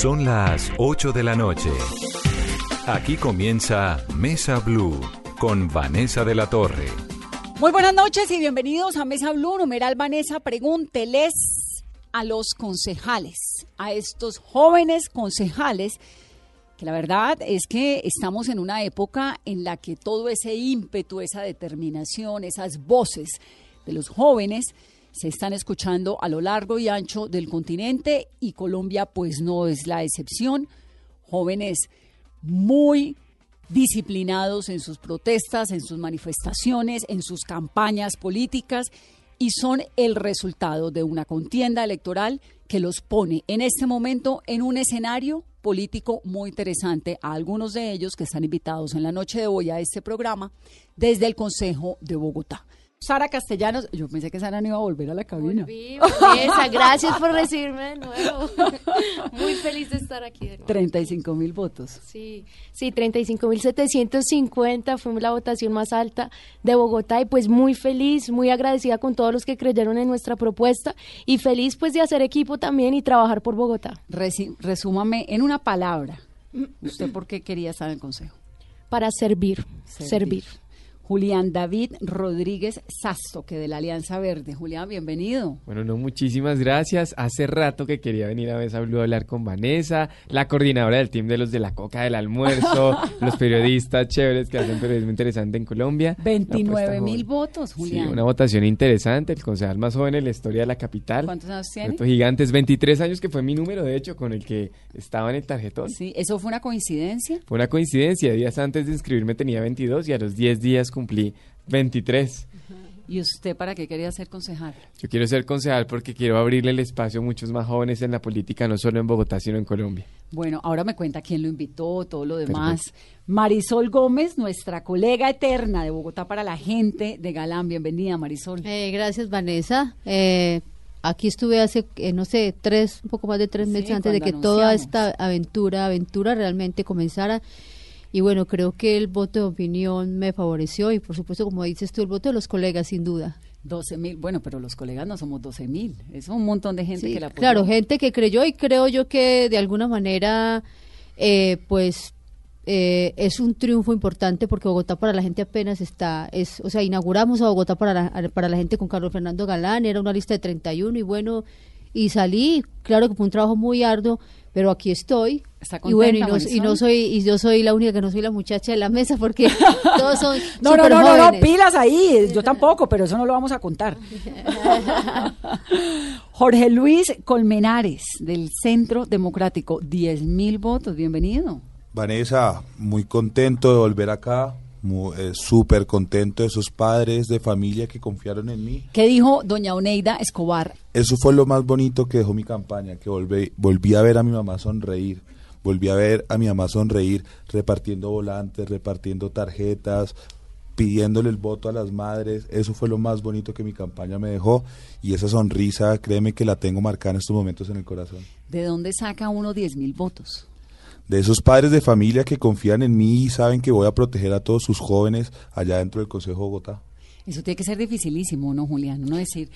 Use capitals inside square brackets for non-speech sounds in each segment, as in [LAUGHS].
Son las 8 de la noche. Aquí comienza Mesa Blue con Vanessa de la Torre. Muy buenas noches y bienvenidos a Mesa Blue. Numeral Vanessa, pregúnteles a los concejales, a estos jóvenes concejales, que la verdad es que estamos en una época en la que todo ese ímpetu, esa determinación, esas voces de los jóvenes se están escuchando a lo largo y ancho del continente y Colombia pues no es la excepción. Jóvenes muy disciplinados en sus protestas, en sus manifestaciones, en sus campañas políticas y son el resultado de una contienda electoral que los pone en este momento en un escenario político muy interesante a algunos de ellos que están invitados en la noche de hoy a este programa desde el Consejo de Bogotá. Sara Castellanos, yo pensé que Sara no iba a volver a la cabina. Volví, gracias por recibirme de nuevo. [LAUGHS] Muy feliz de estar aquí de nuevo. 35 mil votos. Sí, sí, 35 mil 750 fue la votación más alta de Bogotá y pues muy feliz, muy agradecida con todos los que creyeron en nuestra propuesta y feliz pues de hacer equipo también y trabajar por Bogotá. resúmame en una palabra, ¿usted por qué quería estar en el Consejo? Para servir. servir. Julián David Rodríguez Sasto, que de la Alianza Verde. Julián, bienvenido. Bueno, no, muchísimas gracias. Hace rato que quería venir a Mesa Blue a hablar con Vanessa, la coordinadora del team de los de la Coca del Almuerzo, [LAUGHS] los periodistas chéveres que hacen periodismo interesante en Colombia. 29 mil votos, Julián. Sí, una votación interesante, el concejal más joven en la historia de la capital. ¿Cuántos años tiene? gigantes, 23 años, que fue mi número, de hecho, con el que estaba en el tarjetón. Sí, ¿eso fue una coincidencia? Fue una coincidencia. Días antes de inscribirme tenía 22 y a los 10 días cumplí 23. ¿Y usted para qué quería ser concejal? Yo quiero ser concejal porque quiero abrirle el espacio a muchos más jóvenes en la política, no solo en Bogotá, sino en Colombia. Bueno, ahora me cuenta quién lo invitó, todo lo demás. Marisol Gómez, nuestra colega eterna de Bogotá para la gente de Galán. Bienvenida, Marisol. Eh, gracias, Vanessa. Eh, aquí estuve hace, eh, no sé, tres, un poco más de tres meses antes de que toda esta aventura, aventura realmente comenzara. Y bueno, creo que el voto de opinión me favoreció y por supuesto, como dices tú, el voto de los colegas, sin duda. 12 mil, bueno, pero los colegas no somos 12 mil, es un montón de gente que la apoyó. Claro, gente que creyó y creo yo que de alguna manera, eh, pues eh, es un triunfo importante porque Bogotá para la gente apenas está, es, o sea, inauguramos a Bogotá para la, para la gente con Carlos Fernando Galán, era una lista de 31 y bueno, y salí, claro que fue un trabajo muy arduo, pero aquí estoy. y bueno, y no, soy, y yo soy la única que no soy la muchacha de la mesa porque [LAUGHS] todos son no, no, no, no, no, pilas ahí, yo tampoco, pero eso no lo vamos a contar. [LAUGHS] Jorge Luis Colmenares, del Centro Democrático, 10 mil votos, bienvenido. Vanessa, muy contento de volver acá, eh, súper contento de esos padres de familia que confiaron en mí. ¿Qué dijo doña Oneida Escobar? Eso fue lo más bonito que dejó mi campaña, que volví, volví a ver a mi mamá sonreír, volví a ver a mi mamá sonreír repartiendo volantes, repartiendo tarjetas, pidiéndole el voto a las madres, eso fue lo más bonito que mi campaña me dejó y esa sonrisa, créeme que la tengo marcada en estos momentos en el corazón. ¿De dónde saca uno 10 mil votos? De esos padres de familia que confían en mí y saben que voy a proteger a todos sus jóvenes allá dentro del Consejo de Bogotá. Eso tiene que ser dificilísimo, ¿no, Julián? No decir,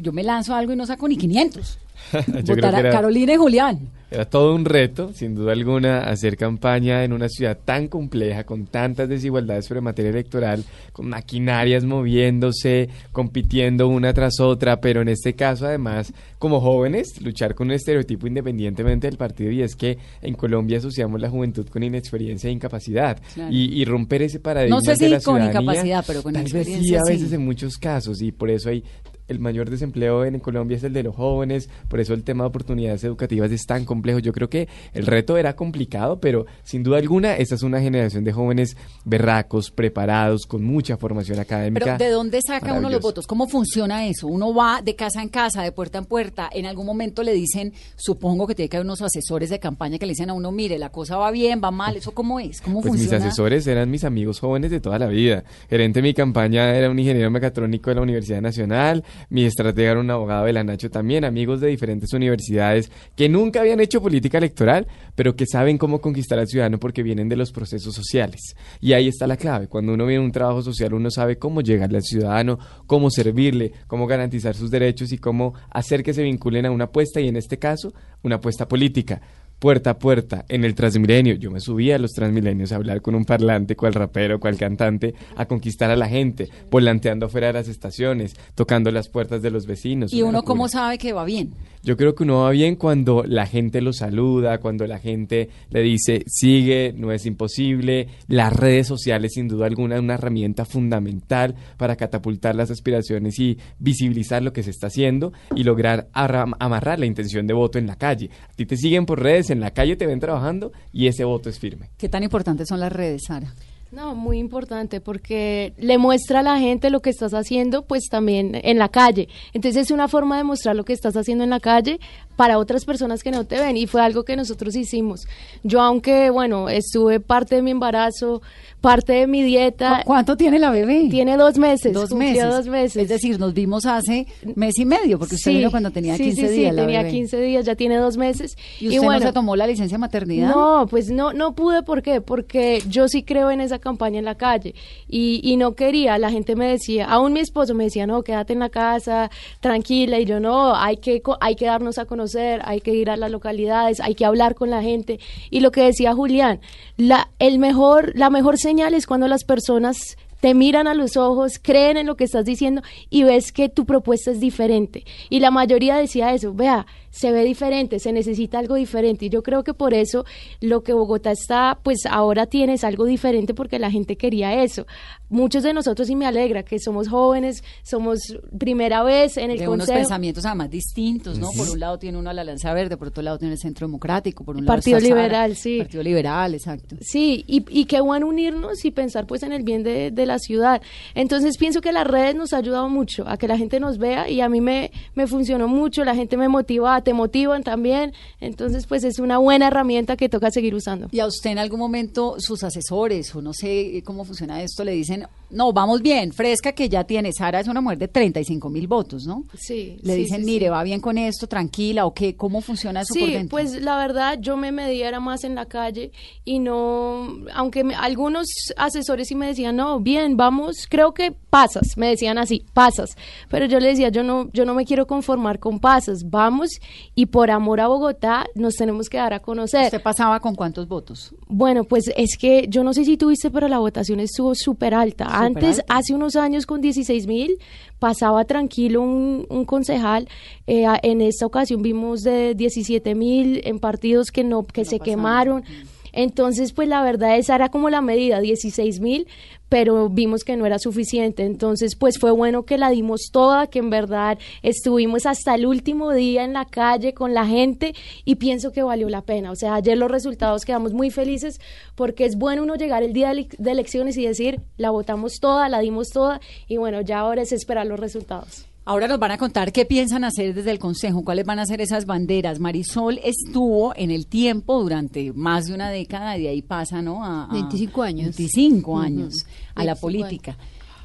yo me lanzo algo y no saco ni 500. [LAUGHS] Carolina y Julián. Era todo un reto, sin duda alguna, hacer campaña en una ciudad tan compleja, con tantas desigualdades sobre materia electoral, con maquinarias moviéndose, compitiendo una tras otra, pero en este caso, además, como jóvenes, luchar con un estereotipo independientemente del partido, y es que en Colombia asociamos la juventud con inexperiencia e incapacidad, y, romper ese paradigma. No sé si con incapacidad, pero con experiencia. Sí, a veces en muchos casos, y por eso hay el mayor desempleo en Colombia es el de los jóvenes, por eso el tema de oportunidades educativas es tan complejo. Yo creo que el reto era complicado, pero sin duda alguna esta es una generación de jóvenes berracos, preparados, con mucha formación académica. Pero ¿de dónde saca uno los votos? ¿Cómo funciona eso? Uno va de casa en casa, de puerta en puerta, en algún momento le dicen, supongo que tiene que haber unos asesores de campaña que le dicen a uno, mire, la cosa va bien, va mal, ¿eso cómo es? ¿Cómo pues funciona? Mis asesores eran mis amigos jóvenes de toda la vida. Gerente de mi campaña era un ingeniero mecatrónico de la Universidad Nacional, mi estratega era un abogado de la Nacho también, amigos de diferentes universidades que nunca habían hecho política electoral, pero que saben cómo conquistar al ciudadano porque vienen de los procesos sociales. Y ahí está la clave. Cuando uno viene a un trabajo social, uno sabe cómo llegarle al ciudadano, cómo servirle, cómo garantizar sus derechos y cómo hacer que se vinculen a una apuesta y en este caso, una apuesta política puerta a puerta en el Transmilenio. Yo me subía a los Transmilenios a hablar con un parlante, cual rapero, cual cantante, a conquistar a la gente, volanteando afuera de las estaciones, tocando las puertas de los vecinos. ¿Y uno locura. cómo sabe que va bien? Yo creo que uno va bien cuando la gente lo saluda, cuando la gente le dice sigue, no es imposible. Las redes sociales, sin duda alguna, una herramienta fundamental para catapultar las aspiraciones y visibilizar lo que se está haciendo y lograr arra- amarrar la intención de voto en la calle. A ti te siguen por redes, en la calle te ven trabajando y ese voto es firme. ¿Qué tan importantes son las redes, Sara? No, muy importante porque le muestra a la gente lo que estás haciendo, pues también en la calle. Entonces es una forma de mostrar lo que estás haciendo en la calle para otras personas que no te ven y fue algo que nosotros hicimos. Yo aunque, bueno, estuve parte de mi embarazo, parte de mi dieta, ¿Cu- ¿Cuánto tiene la bebé? tiene dos meses, dos meses. dos meses. Es decir, nos vimos hace mes y medio, porque usted vino cuando tenía sí, 15 sí, días. Sí, la tenía bebé. 15 días, ya tiene dos meses. ¿Y usted bueno, no se tomó la licencia maternidad? no, pues no, no pude, ¿por qué? Porque yo sí creo en esa campaña en la calle y, y no quería, la gente me decía, aún mi esposo me decía, no, quédate en la casa, tranquila, y yo no, hay que, hay que darnos a conocer, hay que ir a las localidades, hay que hablar con la gente. Y lo que decía Julián, la, el mejor, la mejor señal es cuando las personas te miran a los ojos, creen en lo que estás diciendo y ves que tu propuesta es diferente. Y la mayoría decía eso, vea, se ve diferente, se necesita algo diferente. Y yo creo que por eso lo que Bogotá está, pues ahora tiene es algo diferente porque la gente quería eso. Muchos de nosotros, y me alegra, que somos jóvenes, somos primera vez en el de unos Consejo. pensamientos además distintos, ¿no? Por un lado tiene uno a la Lanza Verde, por otro lado tiene el Centro Democrático, por un lado Partido Sara, Liberal, sí. Partido Liberal, exacto. Sí, y, y qué bueno unirnos y pensar pues en el bien de, de la ciudad. Entonces pienso que las redes nos han ayudado mucho a que la gente nos vea y a mí me, me funcionó mucho, la gente me motiva, te motivan también. Entonces pues es una buena herramienta que toca seguir usando. Y a usted en algún momento sus asesores, o no sé cómo funciona esto, le dicen, no, vamos bien, fresca que ya tiene. Sara es una mujer de 35 mil votos, ¿no? Sí. Le sí, dicen, sí, mire, sí. va bien con esto, tranquila, o qué, ¿cómo funciona eso por Sí, dentro? pues la verdad yo me medía era más en la calle y no, aunque me- algunos asesores sí me decían, no, bien, vamos, creo que pasas, me decían así, pasas, pero yo le decía, yo no, yo no me quiero conformar con pasas, vamos y por amor a Bogotá nos tenemos que dar a conocer. ¿Usted pasaba con cuántos votos? Bueno, pues es que yo no sé si tuviste, pero la votación estuvo súper alta. Antes, hace unos años con 16 mil, pasaba tranquilo un, un concejal. Eh, en esta ocasión vimos de 17 mil en partidos que no que se pasaron. quemaron. Entonces, pues la verdad esa era como la medida, 16 mil, pero vimos que no era suficiente. Entonces, pues fue bueno que la dimos toda, que en verdad estuvimos hasta el último día en la calle con la gente y pienso que valió la pena. O sea, ayer los resultados quedamos muy felices porque es bueno uno llegar el día de ele- de elecciones y decir, la votamos toda, la dimos toda y bueno, ya ahora es esperar los resultados. Ahora nos van a contar qué piensan hacer desde el Consejo, cuáles van a ser esas banderas. Marisol estuvo en el tiempo durante más de una década y de ahí pasa, ¿no? A, a 25 años. 25 Ujú, años a la 25 política.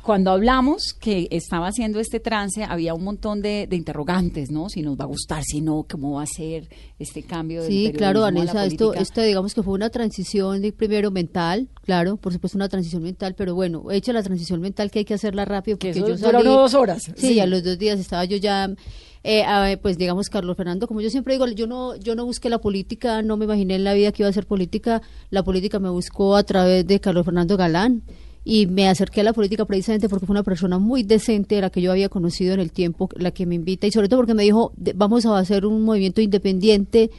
Cuando hablamos que estaba haciendo este trance, había un montón de, de interrogantes, ¿no? Si nos va a gustar, si no, cómo va a ser este cambio del Sí, claro, Vanessa, esto, esto digamos que fue una transición de primero mental, claro, por supuesto una transición mental, pero bueno, hecha la transición mental que hay que hacerla rápido Que porque yo salí, dos horas, Sí, sí. a los dos días estaba yo ya, eh, a- pues digamos Carlos Fernando, como yo siempre digo, yo no, yo no busqué la política, no me imaginé en la vida que iba a ser política, la política me buscó a través de Carlos Fernando Galán y me acerqué a la política precisamente porque fue una persona muy decente, la que yo había conocido en el tiempo, la que me invita y sobre todo porque me dijo, "De- vamos a hacer un movimiento independiente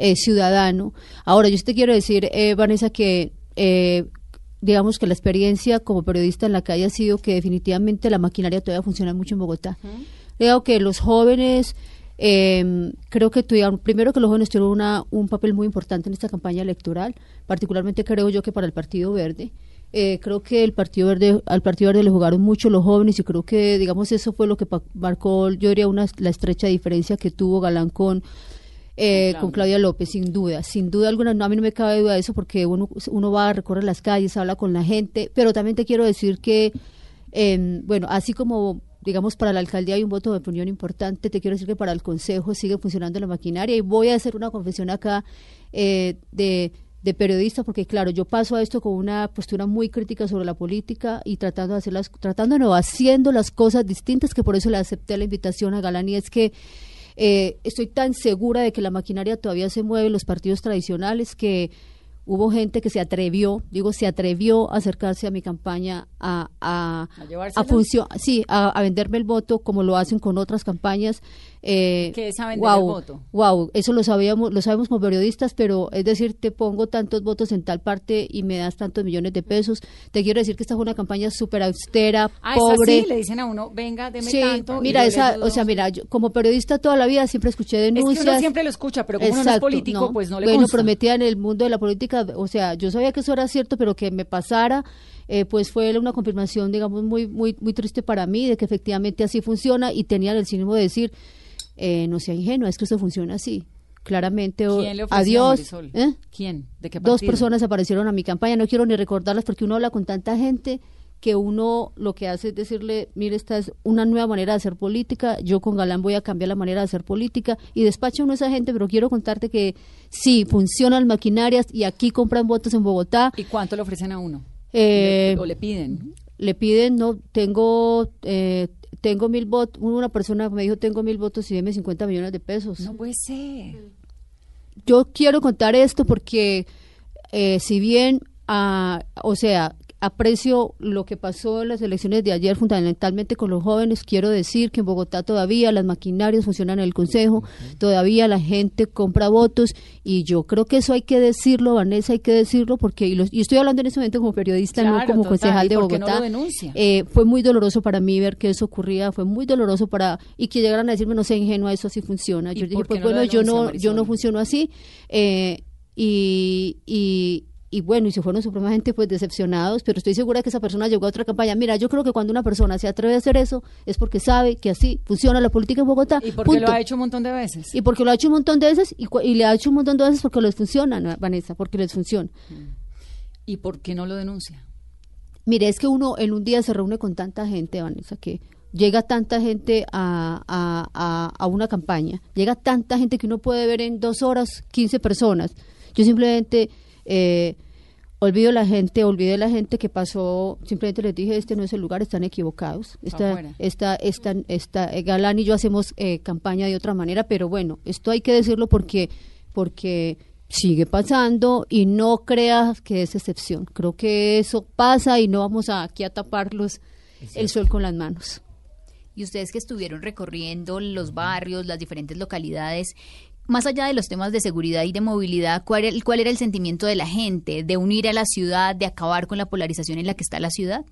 eh, ciudadano. Ahora, yo te quiero decir, eh, Vanessa, que eh, digamos que la experiencia como periodista en la calle ha sido que definitivamente la maquinaria todavía funciona mucho en Bogotá. Creo que los jóvenes, eh, creo que tuvieron, primero que los jóvenes tuvieron una, un papel muy importante en esta campaña electoral, particularmente creo yo que para el Partido Verde. Eh, creo que el Partido Verde, al Partido Verde le jugaron mucho los jóvenes y creo que, digamos, eso fue lo que marcó, yo diría, una, la estrecha diferencia que tuvo Galán con, eh, con Claudia López, sin duda, sin duda alguna, no, a mí no me cabe duda de eso porque uno, uno va a recorrer las calles, habla con la gente, pero también te quiero decir que, eh, bueno, así como digamos para la alcaldía hay un voto de opinión importante, te quiero decir que para el consejo sigue funcionando la maquinaria y voy a hacer una confesión acá eh, de, de periodista porque claro, yo paso a esto con una postura muy crítica sobre la política y tratando de hacerlas, tratando no, haciendo las cosas distintas que por eso le acepté la invitación a Galán y es que Eh, estoy tan segura de que la maquinaria todavía se mueve en los partidos tradicionales que hubo gente que se atrevió, digo, se atrevió a acercarse a mi campaña a, a, ¿A a, funcio- sí, a, a venderme el voto como lo hacen con otras campañas. Eh, ¿Qué es a vender guau, el voto? Wow, eso lo sabíamos, lo sabemos como periodistas, pero es decir, te pongo tantos votos en tal parte y me das tantos millones de pesos. Te quiero decir que esta fue una campaña súper austera, Ah, pobre. así, le dicen a uno, venga, deme Sí, tanto. mira, esa, o sea, mira, yo como periodista toda la vida siempre escuché Es que denuncias. uno siempre lo escucha, pero como uno no es Exacto, político, no. pues no le Bueno, prometía en el mundo de la política, o sea, yo sabía que eso era cierto, pero que me pasara, eh, pues fue una confirmación, digamos, muy, muy, muy triste para mí de que efectivamente así funciona y tenían el cinismo de decir, eh, no sea ingenua, es que esto funciona así. Claramente, ¿Quién le adiós. ¿eh? ¿Quién? ¿De qué Dos personas aparecieron a mi campaña, no quiero ni recordarlas porque uno habla con tanta gente que uno lo que hace es decirle, mire, esta es una nueva manera de hacer política, yo con Galán voy a cambiar la manera de hacer política y despacho a uno a esa gente, pero quiero contarte que sí, funcionan maquinarias y aquí compran votos en Bogotá. ¿Y cuánto le ofrecen a uno? Eh, ¿O le piden? le piden, no, tengo, eh, tengo mil votos, una persona me dijo, tengo mil votos y deme 50 millones de pesos. No puede ser. yo quiero contar esto porque eh, si bien, ah, o sea, aprecio lo que pasó en las elecciones de ayer fundamentalmente con los jóvenes, quiero decir que en Bogotá todavía las maquinarias funcionan en el Consejo, todavía la gente compra votos y yo creo que eso hay que decirlo, Vanessa, hay que decirlo porque, y, lo- y estoy hablando en ese momento como periodista, no como total, concejal ¿y de no Bogotá. Eh, fue muy doloroso para mí ver que eso ocurría, fue muy doloroso para, y que llegaran a decirme, no sea ingenua, eso así funciona. ¿Y Yo dije, pues no bueno, yo no, yo no funciono así. eh, y, y, y bueno, y se fueron supremamente pues decepcionados, pero estoy segura que esa persona llegó a otra campaña. Mira, yo creo que cuando una persona se atreve a hacer eso es porque sabe que así funciona la política en Bogotá. ¿Y por qué punto. lo ha hecho un montón de veces? Y porque lo ha hecho un montón de veces y, le ha hecho un montón de veces porque les funciona, ¿no, Vanessa, porque les funciona. ¿Y por qué no lo denuncia? Mire, es que uno en un día se reúne con tanta gente, Vanessa, que llega tanta gente a, a, a, a una campaña, llega tanta gente que uno puede ver en dos horas 15 personas. Yo simplemente eh, olvido la gente, olvidé la gente que pasó, simplemente les dije, este no es el lugar, están equivocados. Esta, esta, esta, esta, eh, Galán y yo hacemos eh, campaña de otra manera, pero bueno, esto hay que decirlo porque, porque sigue pasando y no creas que es excepción. Creo que eso pasa y no vamos a, aquí a taparlos el sol con las manos. y ustedes que estuvieron recorriendo los barrios, las diferentes localidades, más allá de los temas de seguridad y de movilidad, ¿cuál, era- cuál era el sentimiento de la gente? ¿De unir a la ciudad, de acabar con la polarización en la que está la ciudad?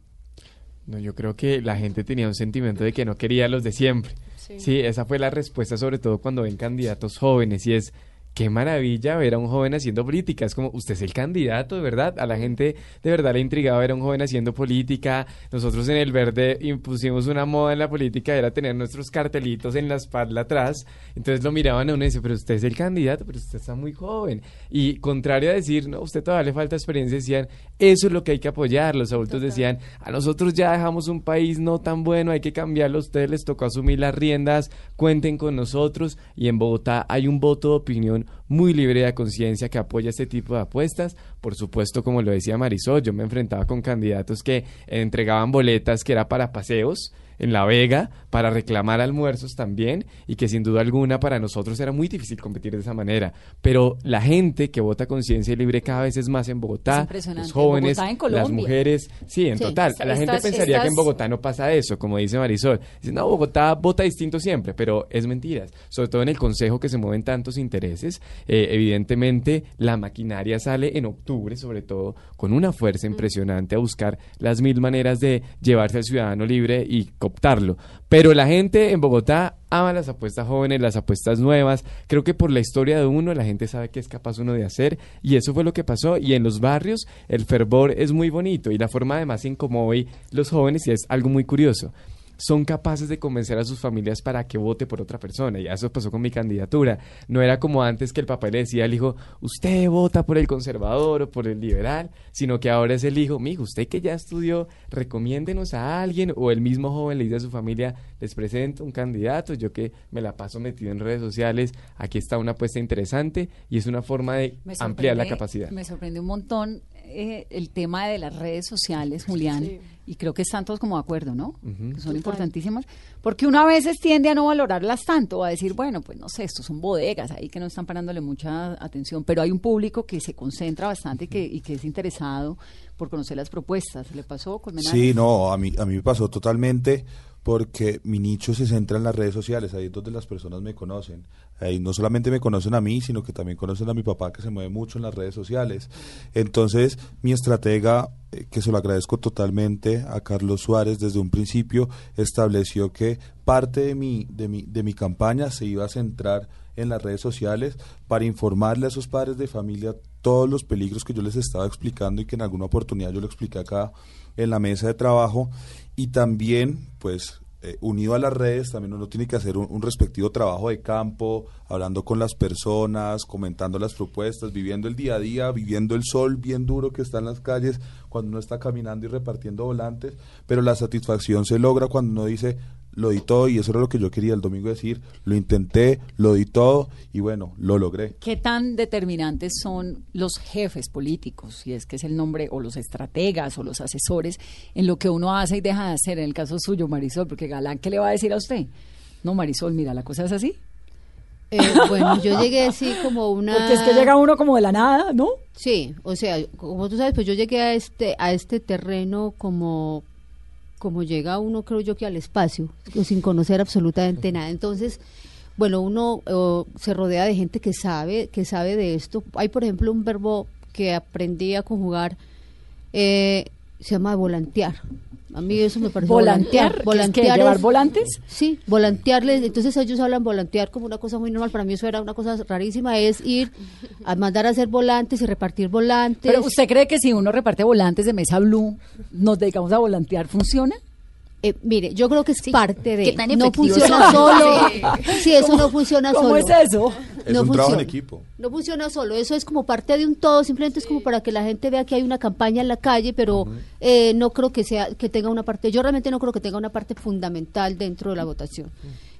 No, yo creo que la gente tenía un sentimiento de que no quería a los de siempre. Sí. esa fue la respuesta, sobre todo cuando ven candidatos jóvenes, y es qué maravilla ver a un joven haciendo política. Es como, usted es el candidato, de verdad. A la gente de verdad le intrigaba ver a un joven haciendo política. Nosotros en el verde impusimos una moda en la política, era tener nuestros cartelitos en la espalda atrás. Entonces lo miraban a uno y decían, pero usted es el candidato, pero usted está muy joven. Y contrario a decir, no, usted todavía le falta experiencia, decían, eso es lo que hay que apoyar. Los adultos decían, a nosotros ya dejamos un país no tan bueno, hay que cambiarlo. A ustedes les tocó asumir las riendas, cuenten con nosotros. Y en Bogotá hay un voto de opinión muy libre de conciencia que apoya este tipo de apuestas. Por supuesto, como lo decía Marisol, yo me enfrentaba con candidatos que entregaban boletas que era para paseos en La Vega para reclamar almuerzos también y que sin duda alguna para nosotros era muy difícil competir de esa manera. Pero la gente que vota conciencia libre cada vez es más en Bogotá, los jóvenes, Bogotá, en las mujeres, sí, en Sí. total. La Estas- gente pensaría que en Bogotá no pasa eso, como dice Marisol. Dice, no, Bogotá vota distinto siempre, pero es mentiras. Sobre todo en el Consejo que se mueven tantos intereses. Eh, evidentemente, la maquinaria sale en octubre, sobre todo, con una fuerza impresionante a buscar las mil maneras de llevarse al ciudadano libre y cooptarlo. Pero la gente en Bogotá ama las apuestas jóvenes, las apuestas nuevas. Creo que por la historia de uno, la gente sabe qué es capaz uno de hacer. Y eso fue lo que pasó. Y en los barrios, el fervor es muy bonito. Y la forma además en cómo hoy los jóvenes, y es algo muy curioso, son capaces de convencer a sus familias para que vote por otra persona. Y eso pasó con mi candidatura. No era como antes que el papá le decía al hijo, usted vota por el conservador o por el liberal, sino que ahora es el hijo, mijo, usted que ya estudió, recomiéndenos a alguien. O el mismo joven le dice a su familia, les presento un candidato, yo que me la paso metido en redes sociales, aquí está una apuesta interesante y es una forma de ampliar la capacidad. Me sorprende un montón eh, el tema de las redes sociales, Julián, Sí. y creo que están todos como de acuerdo, ¿no? Que son importantísimas, porque uno a veces tiende a no valorarlas tanto, a decir, bueno, pues no sé, estos son bodegas ahí que no están parándole mucha atención, pero hay un público que se concentra bastante y que, y que es interesado por conocer las propuestas. ¿Le pasó con Sí, no, a mí, a mí me pasó totalmente porque mi nicho se centra en las redes sociales, ahí es donde las personas me conocen. Ahí no solamente me conocen a mí, sino que también conocen a mi papá que se mueve mucho en las redes sociales. Entonces, mi estratega, eh, que se lo agradezco totalmente a Carlos Suárez desde un principio, estableció que parte de mi, de mi, de mi campaña se iba a centrar en las redes sociales para informarle a esos padres de familia todos los peligros que yo les estaba explicando y que en alguna oportunidad yo lo expliqué acá en la mesa de trabajo y también pues eh, unido a las redes también uno tiene que hacer un, un respectivo trabajo de campo hablando con las personas comentando las propuestas viviendo el día a día viviendo el sol bien duro que está en las calles cuando uno está caminando y repartiendo volantes pero la satisfacción se logra cuando uno dice lo di todo y eso era lo que yo quería el domingo decir, lo intenté, lo di todo y bueno, lo logré. ¿Qué tan determinantes son los jefes políticos, si es que es el nombre, o los estrategas o los asesores, en lo que uno hace y deja de hacer? En el caso suyo, Marisol, porque Galán, ¿qué le va a decir a usted? No, Marisol, mira, la cosa es así. Eh, bueno, yo llegué así como una... Porque es que llega uno como de la nada, ¿no? Sí, o sea, como tú sabes, pues yo llegué a este a este terreno como como llega uno, creo yo que al espacio, sin conocer absolutamente nada. Entonces, bueno, uno se rodea de gente que sabe que sabe de esto. Hay, por ejemplo, un verbo que aprendí a conjugar, eh, se llama volantear. A mí eso me parece Volantear, volantear. ¿qué es que llevar es- volantes? Sí, volantearles. Entonces ellos hablan volantear como una cosa muy normal. Para mí eso era una cosa rarísima. Es ir a mandar a hacer volantes y repartir volantes. Pero ¿usted cree que si uno reparte volantes de Mesa Blue, nos dedicamos a volantear, funciona? Eh, mire, yo creo que es parte de. ¿Qué tan no funciona solo. [LAUGHS] Sí, eso no funciona ¿Cómo solo. es eso? Es No un trabajo en funciona. equipo. No funciona solo, eso es como parte de un todo, simplemente es como para que la gente vea que hay una campaña en la calle, pero eh, no creo que sea que tenga una parte, yo realmente no creo que tenga una parte fundamental dentro de la votación.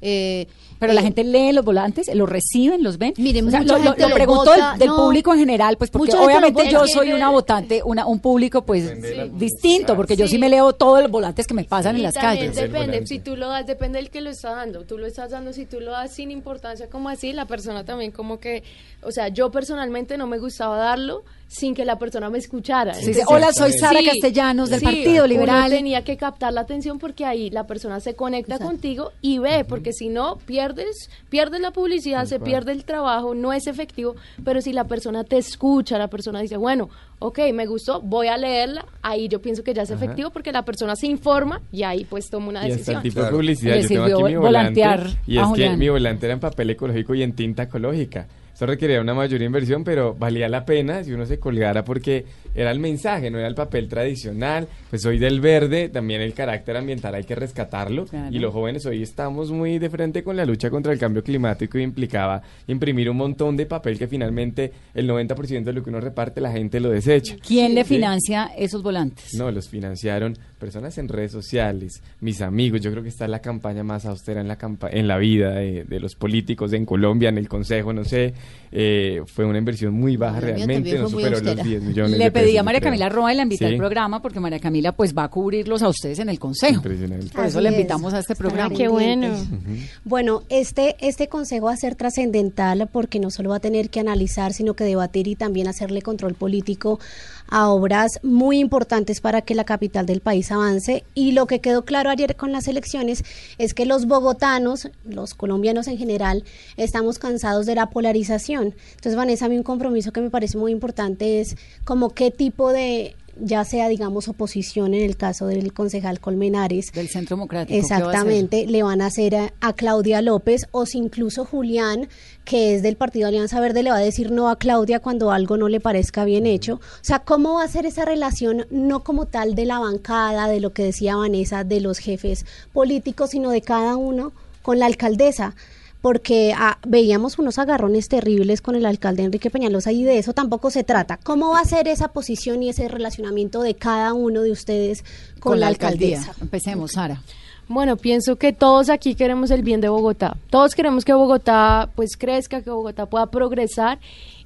Eh, Pero la eh, gente lee los volantes, los reciben, los ven. Miren, O sea, mucha lo, gente lo pregunto vota, del, del no. público en general, pues porque obviamente los yo soy una votante, una, un público pues distinto, porque yo sí me leo todos los volantes que me pasan en las calles. depende, si tú lo das, depende del que lo está dando. Tú lo estás dando, si tú lo das sin importancia como así, la persona también como que, o sea, yo personalmente no me gustaba darlo sin que la persona me escuchara. Sí, sí, Hola, soy Sara Castellanos del Partido uno Liberal. tenía que captar la atención porque ahí la persona se conecta contigo y ve, porque si no pierdes, pierdes la publicidad, se pierde el trabajo, no es efectivo, pero si la persona te escucha, la persona dice, bueno, ok, me gustó, voy a leerla, ahí yo pienso que ya es efectivo porque la persona se informa y ahí pues toma una Y hasta decisión. el tipo Claro. de publicidad. Yo tengo sirvió aquí mi volante. volantear Y es que Julián. mi volante era en papel ecológico y en tinta ecológica. Eso requería una mayor inversión, pero valía la pena si uno se colgara porque era el mensaje, no era el papel tradicional. Pues soy del verde, también el carácter ambiental hay que rescatarlo. Claro. Y los jóvenes hoy estamos muy de frente con la lucha contra el cambio climático y implicaba imprimir un montón de papel que finalmente el 90% de lo que uno reparte la gente lo desecha. ¿Quién le Sí. financia esos volantes? No, los financiaron personas en redes sociales, mis amigos. Yo creo que esta es la campaña más austera en la campa en la vida de, de los políticos en Colombia, en el Consejo, no sé. Eh, fue una inversión muy baja realmente, no superó los austera. 10 millones. Le de pedí pesos, a María. Camila Roa y la invité Sí. al programa porque María Camila pues va a cubrirlos a ustedes en el consejo. Impresionante. Por eso le invitamos a este programa. qué bueno. Bueno, este, este consejo va a ser trascendental porque no solo va a tener que analizar, sino que debatir y también hacerle control político a obras muy importantes para que la capital del país avance. Y lo que quedó claro ayer con las elecciones es que los bogotanos, los colombianos en general, estamos cansados de la polarización. Entonces, Vanessa, a mí un compromiso que me parece muy importante es como qué tipo de ya sea digamos oposición en el caso del concejal Colmenares Del Centro Democrático. Exactamente, le van a hacer a, a Claudia López o si incluso Julián, que es del Partido Alianza Verde, le va a decir no a Claudia cuando algo no le parezca bien hecho. O sea, ¿cómo va a ser esa relación no como tal de la bancada, de lo que decía Vanessa, de los jefes políticos, sino de cada uno con la alcaldesa? Porque ah, veíamos unos agarrones terribles con el alcalde Enrique Peñalosa y de eso tampoco se trata. ¿Cómo va a ser esa posición y ese relacionamiento de cada uno de ustedes con, la alcaldesa? Empecemos, Sara. Bueno, pienso que todos aquí queremos el bien de Bogotá. Todos queremos que Bogotá pues crezca, que Bogotá pueda progresar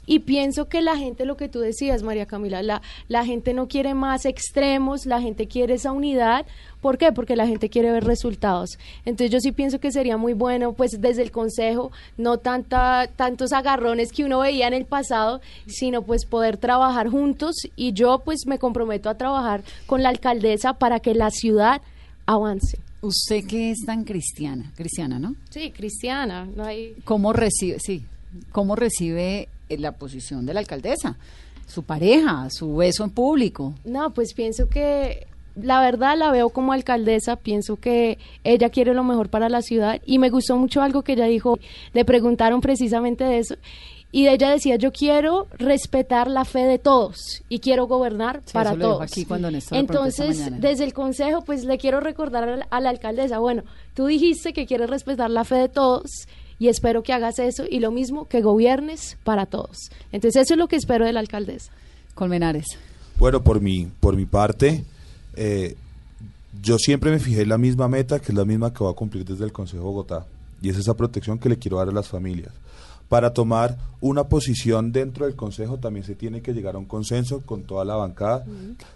Y pienso que la gente, lo que tú decías, María Camila, la, la gente no quiere más extremos, la gente quiere esa unidad. ¿Por qué? Porque la gente quiere ver resultados. Entonces yo sí pienso que sería muy bueno, pues desde el Consejo, no tanta, tantos agarrones que uno veía en el pasado, sino pues poder trabajar juntos y yo pues me comprometo a trabajar con la alcaldesa para que la ciudad avance. Usted que es tan cristiana, cristiana, ¿no? Sí, cristiana, no hay... ¿Cómo recibe, sí, cómo recibe eh, la posición de la alcaldesa? Su pareja, su beso en público. No, pues pienso que la verdad la veo como alcaldesa, pienso que ella quiere lo mejor para la ciudad y me gustó mucho algo que ella dijo, le preguntaron precisamente de eso y ella decía, yo quiero respetar la fe de todos y quiero gobernar Sí, para eso lo dijo todos. aquí cuando Néstor Entonces, desde el consejo, pues le quiero recordar a la, a la alcaldesa, bueno, tú dijiste que quieres respetar la fe de todos y espero que hagas eso y lo mismo que gobiernes para todos. Entonces, eso es lo que espero de la alcaldesa. Colmenares. Bueno, por mi, por mi parte, eh, yo siempre me fijé en la misma meta, que es la misma que voy a cumplir desde el Consejo de Bogotá, y es esa protección que le quiero dar a las familias. Para tomar una posición dentro del Consejo también se tiene que llegar a un consenso con toda la bancada,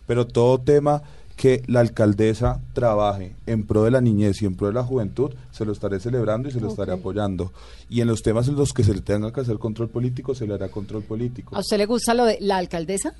pero todo tema que la alcaldesa trabaje en pro de la niñez y en pro de la juventud, se lo estaré celebrando y se lo estaré apoyando. Y en los temas en los que se le tenga que hacer control político, se le hará control político. ¿A usted le gusta lo de la alcaldesa?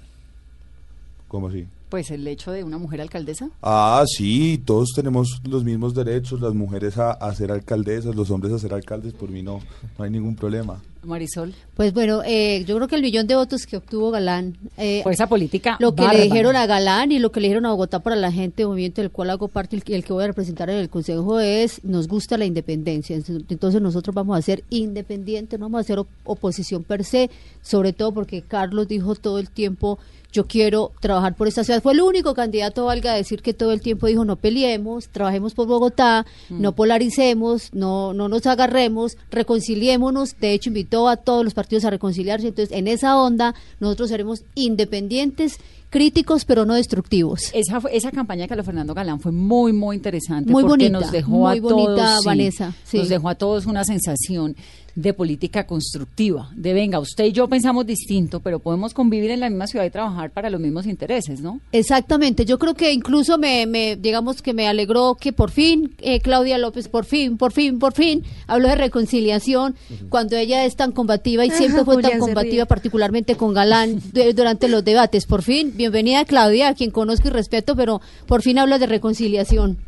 ¿Cómo así? Pues el hecho de una mujer alcaldesa. Ah, sí, todos tenemos los mismos derechos, las mujeres a, a ser alcaldesas, los hombres a ser alcaldes, por mí no, no hay ningún problema. Marisol. Pues bueno, eh, yo creo que el millón de votos que obtuvo Galán, eh, Por esa política lo que le dijeron a Galán y lo que le dijeron a Bogotá para la gente, movimiento del cual hago parte y el, que- el que voy a representar en el Consejo es, nos gusta la independencia. Entonces nosotros vamos a ser independientes, no vamos a hacer op- oposición per se, sobre todo porque Carlos dijo todo el tiempo, yo quiero trabajar por esta ciudad. Fue el único candidato, valga decir, que todo el tiempo dijo, no peleemos, trabajemos por Bogotá, no polaricemos, no, no nos agarremos, reconciliémonos. De hecho, invitó a todos los partidos a reconciliarse. Entonces, en esa onda, nosotros seremos independientes, críticos, pero no destructivos. Esa, fue- esa campaña de Carlos Fernando Galán fue muy, muy interesante. Muy porque bonita, nos dejó muy a bonita, todos, sí, Vanessa, sí. Nos dejó a todos una sensación de política constructiva. De venga, usted y yo pensamos distinto, pero podemos convivir en la misma ciudad y trabajar para los mismos intereses, ¿no? Exactamente, yo creo que incluso me, me digamos que me alegró que por fin eh, Claudia López, por fin, por fin, por fin, habló de reconciliación cuando ella es tan combativa y [LAUGHS] siempre fue Julián tan combativa, particularmente con Galán [LAUGHS] de- durante los debates. Por fin, bienvenida Claudia, a quien conozco y respeto, pero por fin habla de reconciliación.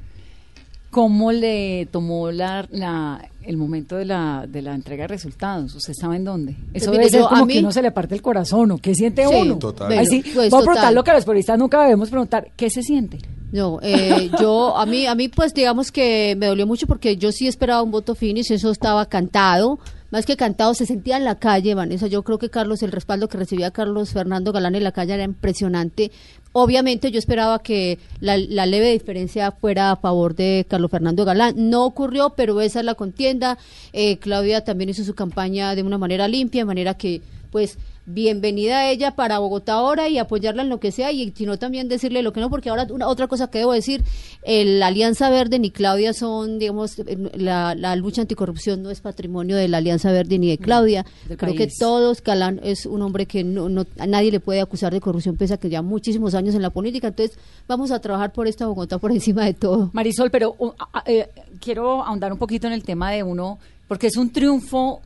¿Cómo le tomó la, la- el momento de la, de la entrega de resultados? ¿Usted sabe en dónde? Eso mire, debe ser como a que uno se le parte el corazón, ¿o qué siente Sí, uno? Total. Ay, sí, Pues, voy a preguntar lo que los periodistas nunca debemos preguntar. ¿Qué se siente? No, eh, [LAUGHS] yo, a mí, a mí, pues, digamos que me dolió mucho porque yo sí esperaba un voto finish, eso estaba cantado, más que cantado, se sentía en la calle, Vanessa. Yo creo que Carlos, el respaldo que recibía Carlos Fernando Galán en la calle era impresionante. Obviamente, yo esperaba que la, la leve diferencia fuera a favor de Carlos Fernando Galán. No ocurrió, pero esa es la contienda. Eh, Claudia también hizo su campaña de una manera limpia, de manera que, pues, bienvenida a ella para Bogotá ahora y apoyarla en lo que sea y sino también decirle lo que no porque ahora una, otra cosa que debo decir el Alianza Verde ni Claudia son digamos la, la lucha anticorrupción no es patrimonio de la Alianza Verde ni de Claudia. del creo que todos Galán es un hombre que no, no a nadie le puede acusar de corrupción pese a que ya muchísimos años en la política. Entonces vamos a trabajar por esta Bogotá por encima de todo. Marisol, pero uh, a- a- eh, quiero ahondar un poquito en el tema de uno, porque es un triunfo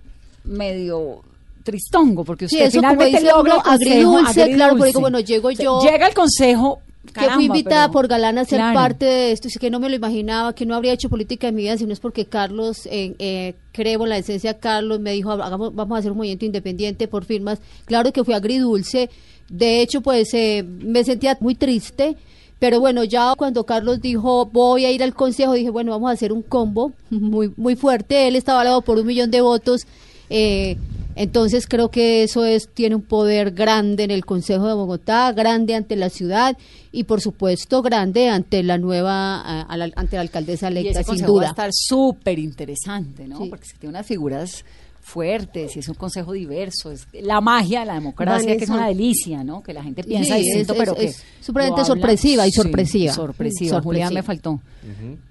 medio tristongo, porque Sí, usted como finalmente dice uno, consejo, agridulce, claro, porque bueno, llego yo- Llega el consejo, que caramba, fui invitada pero- por Galán a ser Claro. parte de esto, y que no me lo imaginaba, que no habría hecho política en mi vida, sino es porque Carlos, eh, eh, creo en la esencia, Carlos me dijo, hagamos, vamos a hacer un movimiento independiente por firmas. Claro que fue agridulce, de hecho, pues eh, me sentía muy triste. Pero bueno, ya cuando Carlos dijo voy a ir al consejo, dije, bueno, vamos a hacer un combo muy, muy fuerte. Él estaba avalado por un millón de votos. eh, entonces creo que eso es tiene un poder grande en el Consejo de Bogotá, grande ante la ciudad y por supuesto grande ante la nueva, a- a la- ante la alcaldesa Y electa, ese sin consejo va a duda. estar súper interesante, ¿no? Sí. Porque se tiene unas figuras fuerte, si es un consejo diverso, es la magia de la democracia, que es una delicia, ¿no? Que la gente piensa Sí, distinto, es- pero es- que es supremamente sorpresiva y Sí, sorpresiva. sorpresiva. Sorpresiva. Julián me faltó.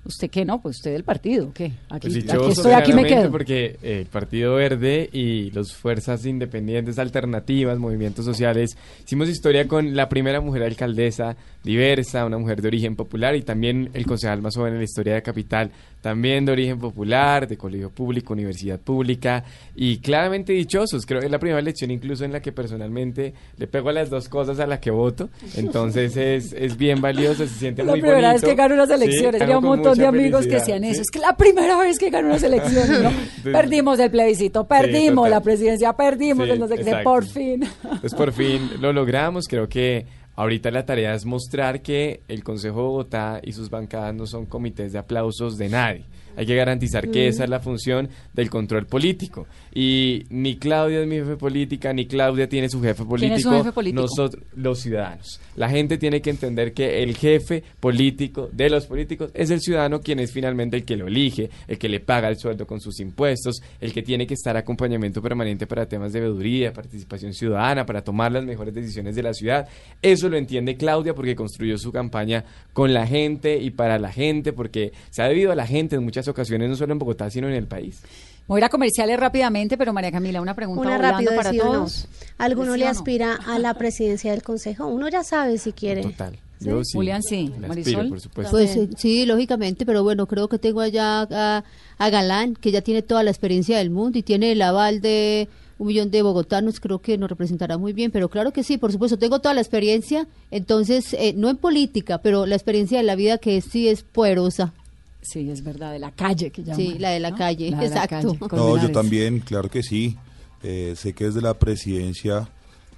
¿Usted qué no? Pues usted del partido, ¿qué? Aquí, Pues aquí estoy, aquí me quedo. Porque eh, el Partido Verde y las fuerzas independientes, alternativas, movimientos sociales, hicimos historia con la primera mujer alcaldesa diversa, una mujer de origen popular y también el concejal más joven en la historia de Capital, también de origen popular, de colegio público, universidad pública y claramente dichosos. Creo que es la primera elección incluso en la que personalmente le pego a las dos cosas a la que voto. Entonces es, es bien valioso, se siente La muy primera vez bonito. que gano unas Sí, elecciones, tenía un montón de amigos que decían eso. sí. Es que la primera vez que gano unas elecciones, ¿no? [LAUGHS] Entonces- perdimos el plebiscito, perdimos la presidencia, perdimos el no sé qué, por fin. Pues por fin lo logramos. Creo que ahorita la tarea es mostrar que el Consejo de Bogotá y sus bancadas no son comités de aplausos de nadie. Hay que garantizar que esa es la función del control político. Y ni Claudia es mi jefe política, ni Claudia tiene su jefe político. ¿Quién es su jefe político? Nosotros, los ciudadanos. La gente tiene que entender que el jefe político de los políticos es el ciudadano quien es finalmente el que lo elige, el que le paga el sueldo con sus impuestos, el que tiene que estar acompañamiento permanente para temas de veeduría, participación ciudadana, para tomar las mejores decisiones de la ciudad. Eso lo entiende Claudia porque construyó su campaña con la gente y para la gente, porque se ha debido a la gente en muchas ocasiones, no solo en Bogotá, sino en el país. Voy a ir a comerciales rápidamente, pero María Camila, una pregunta Una rápido, para o no. todos. ¿Alguno ¿Sí le no? aspira a la presidencia del Consejo? Uno ya sabe si quiere. Total. Yo sí. Julián, sí. le Marisol. aspiro, por supuesto. Pues sí, lógicamente, pero bueno, creo que tengo allá a, a Galán, que ya tiene toda la experiencia del mundo y tiene el aval de un millón de bogotanos, creo que nos representará muy bien, pero claro que sí, por supuesto, tengo toda la experiencia, entonces, eh, no en política, pero la experiencia de la vida que sí es poderosa. Sí, es verdad, de la calle que llaman. Sí, la de la ¿no? calle, La de la exacto. calle, No, yo también, claro que sí. Eh, sé que desde la presidencia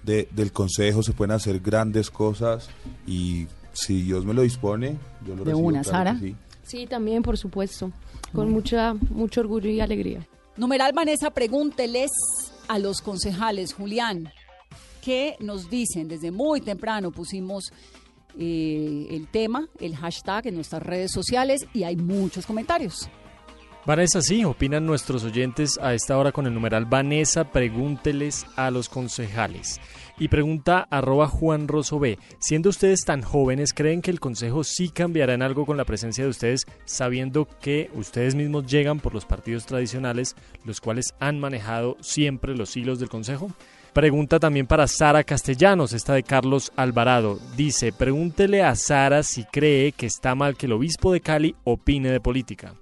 de- del Consejo se pueden hacer grandes cosas y si Dios me lo dispone, yo lo De recibo, una, claro Sara. Sí, también, por supuesto. Con mucha, mucho orgullo y alegría. Numeral Vanessa, pregúnteles a los concejales. Julián, ¿qué nos dicen? Desde muy temprano pusimos eh, el tema, el hashtag en nuestras redes sociales y hay muchos comentarios. Vanessa, sí, opinan nuestros oyentes a esta hora con el numeral Vanessa, pregúnteles a los concejales. Y pregunta arroba Juan Rosso B, siendo ustedes tan jóvenes, ¿creen que el consejo sí cambiará en algo con la presencia de ustedes, sabiendo que ustedes mismos llegan por los partidos tradicionales, los cuales han manejado siempre los hilos del consejo? Pregunta también para Sara Castellanos, esta de Carlos Alvarado. Dice, pregúntele a Sara si cree que está mal que el obispo de Cali opine de política.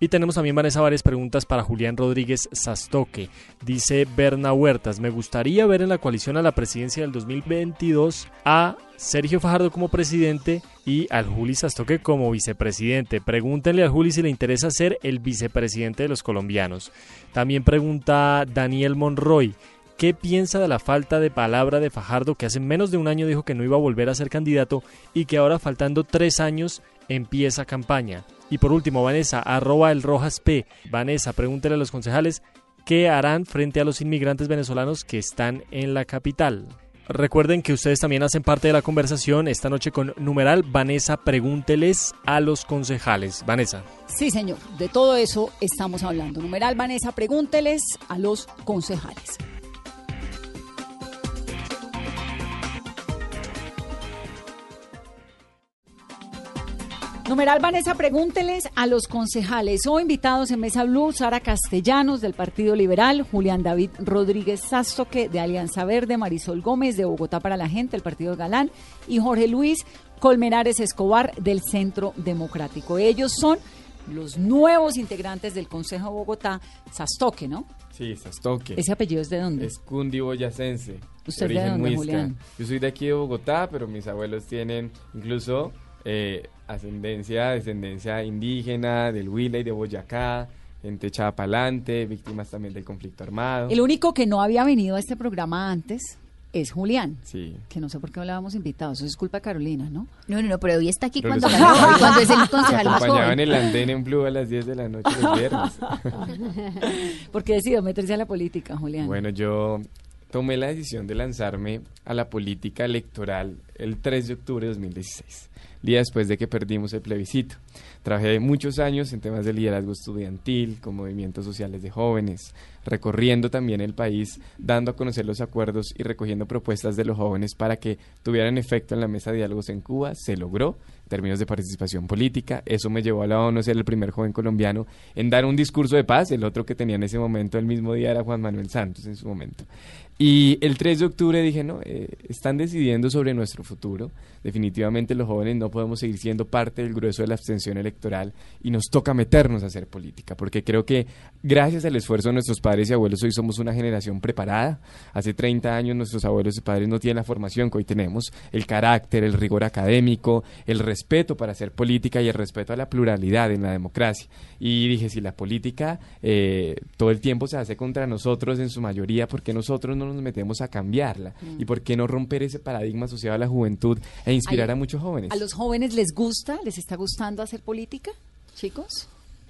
Y tenemos también, Vanessa, varias preguntas para Julián Rodríguez Sastoque. Dice Berna Huertas, me gustaría ver en la coalición a la presidencia del 2022 a Sergio Fajardo como presidente y al Juli Sastoque como vicepresidente. Pregúntenle al Juli si le interesa ser el vicepresidente de los colombianos. También pregunta Daniel Monroy, ¿Qué piensa de la falta de palabra de Fajardo que hace menos de un año dijo que no iba a volver a ser candidato y que ahora faltando tres años empieza campaña? Y por último, Vanessa, arroba el Rojas P. Vanessa, pregúntele a los concejales qué harán frente a los inmigrantes venezolanos que están en la capital. Recuerden que ustedes también hacen parte de la conversación esta noche con numeral Vanessa, pregúnteles a los concejales. Vanessa. Sí, señor, de todo eso estamos hablando. Numeral Vanessa, pregúnteles a los concejales. Numeral Vanessa, pregúnteles a los concejales. Hoy invitados en Mesa Blue, Sara Castellanos del Partido Liberal, Julián David Rodríguez Sastoque de Alianza Verde, Marisol Gómez de Bogotá para la Gente, el Partido Galán, y Jorge Luis Colmenares Escobar del Centro Democrático. Ellos son los nuevos integrantes del Consejo de Bogotá, Sastoque, ¿no? Sí, Sastoque. ¿Ese apellido es de dónde? Es cundiboyacense. ¿Usted de origen dónde, muisca. Julián? Yo soy de aquí de Bogotá, pero mis abuelos tienen incluso eh, ascendencia, descendencia indígena, del Huila y de Boyacá, gente echada pa'lante, víctimas también del conflicto armado. El único que no había venido a este programa antes es Julián. Sí. Que no sé por qué no le habíamos invitado. Eso es culpa de Carolina, ¿no? No, no, no, pero hoy está aquí Pero cuando, ganó, cuando es el [LAUGHS] concejal más acompañaba en joven. el andén en Blue a las 10 de la noche los viernes. [LAUGHS] Porque decidió meterse a la política, Julián. Bueno, yo tomé la decisión de lanzarme a la política electoral el 3 de octubre de 2016, día después de que perdimos el plebiscito. Trabajé muchos años en temas de liderazgo estudiantil, con movimientos sociales de jóvenes, recorriendo también el país, dando a conocer los acuerdos y recogiendo propuestas de los jóvenes para que tuvieran efecto en la mesa de diálogos en Cuba. Se logró en términos de participación política. Eso me llevó a la ONU ser el primer joven colombiano en dar un discurso de paz. El otro que tenía en ese momento, el mismo día, era Juan Manuel Santos en su momento. Y el 3 de octubre dije, no, eh, están decidiendo sobre nuestro futuro. Definitivamente los jóvenes no podemos seguir siendo parte del grueso de la abstención electoral y nos toca meternos a hacer política, porque creo que gracias al esfuerzo de nuestros padres y abuelos hoy somos una generación preparada. Hace 30 años nuestros abuelos y padres no tienen la formación que hoy tenemos, el carácter, el rigor académico, el respeto para hacer política y el respeto a la pluralidad en la democracia. Y dije, si la política eh, todo el tiempo se hace contra nosotros en su mayoría, ¿por qué nosotros no nos metemos a cambiarla? Mm. ¿Y por qué no romper ese paradigma asociado a la juventud e inspirar Ay, a muchos jóvenes? ¿A los jóvenes les gusta, les está gustando hacer política, chicos?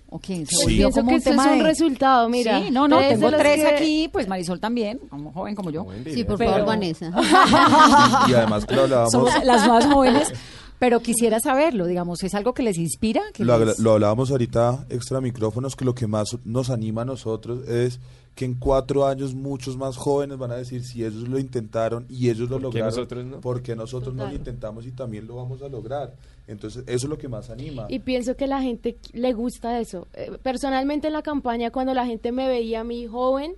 ¿O volvió pienso como que un esto tema es un de- resultado, mira. Sí, no, no, tres tengo tres que- aquí, pues Marisol también, como joven como yo. Sí, por Pero- favor, Vanessa. [LAUGHS] Y, y además que lo hablábamos, Somos las más jóvenes, [LAUGHS] pero quisiera saberlo, digamos, ¿es algo que les inspira? que lo, les- lo hablábamos ahorita extra micrófonos, que lo que más nos anima a nosotros es que en cuatro años muchos más jóvenes van a decir si ellos lo intentaron y ellos lo ¿Por qué lograron, nosotros no? porque nosotros no lo intentamos y también lo vamos a lograr. Entonces, eso es lo que más anima. Y pienso que la gente le gusta eso. Eh, Personalmente en la campaña, cuando la gente me veía a mí joven,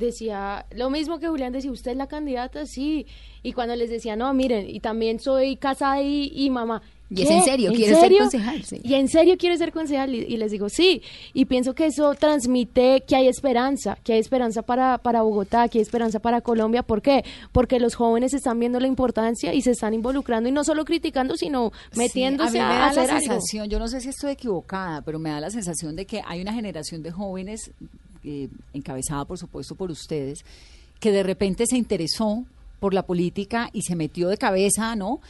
decía lo mismo que Julián decía, ¿usted es la candidata? Sí. Y cuando les decía, no, miren, y también soy casada y, y mamá. Y es ¿Qué? en serio, ¿En ¿quiere ser concejal? Sí. Y en serio quiere ser concejal y, y les digo sí y pienso que eso transmite que hay esperanza que hay esperanza para, para Bogotá que hay esperanza para Colombia ¿por qué? porque los jóvenes están viendo la importancia y se están involucrando y no solo criticando sino metiéndose Sí, a, mí me a, da hacer la algo sensación, yo no sé si estoy equivocada, pero me da la sensación de que hay una generación de jóvenes, eh, encabezada por supuesto por ustedes, que de repente se interesó por la política y se metió de cabeza, ¿no?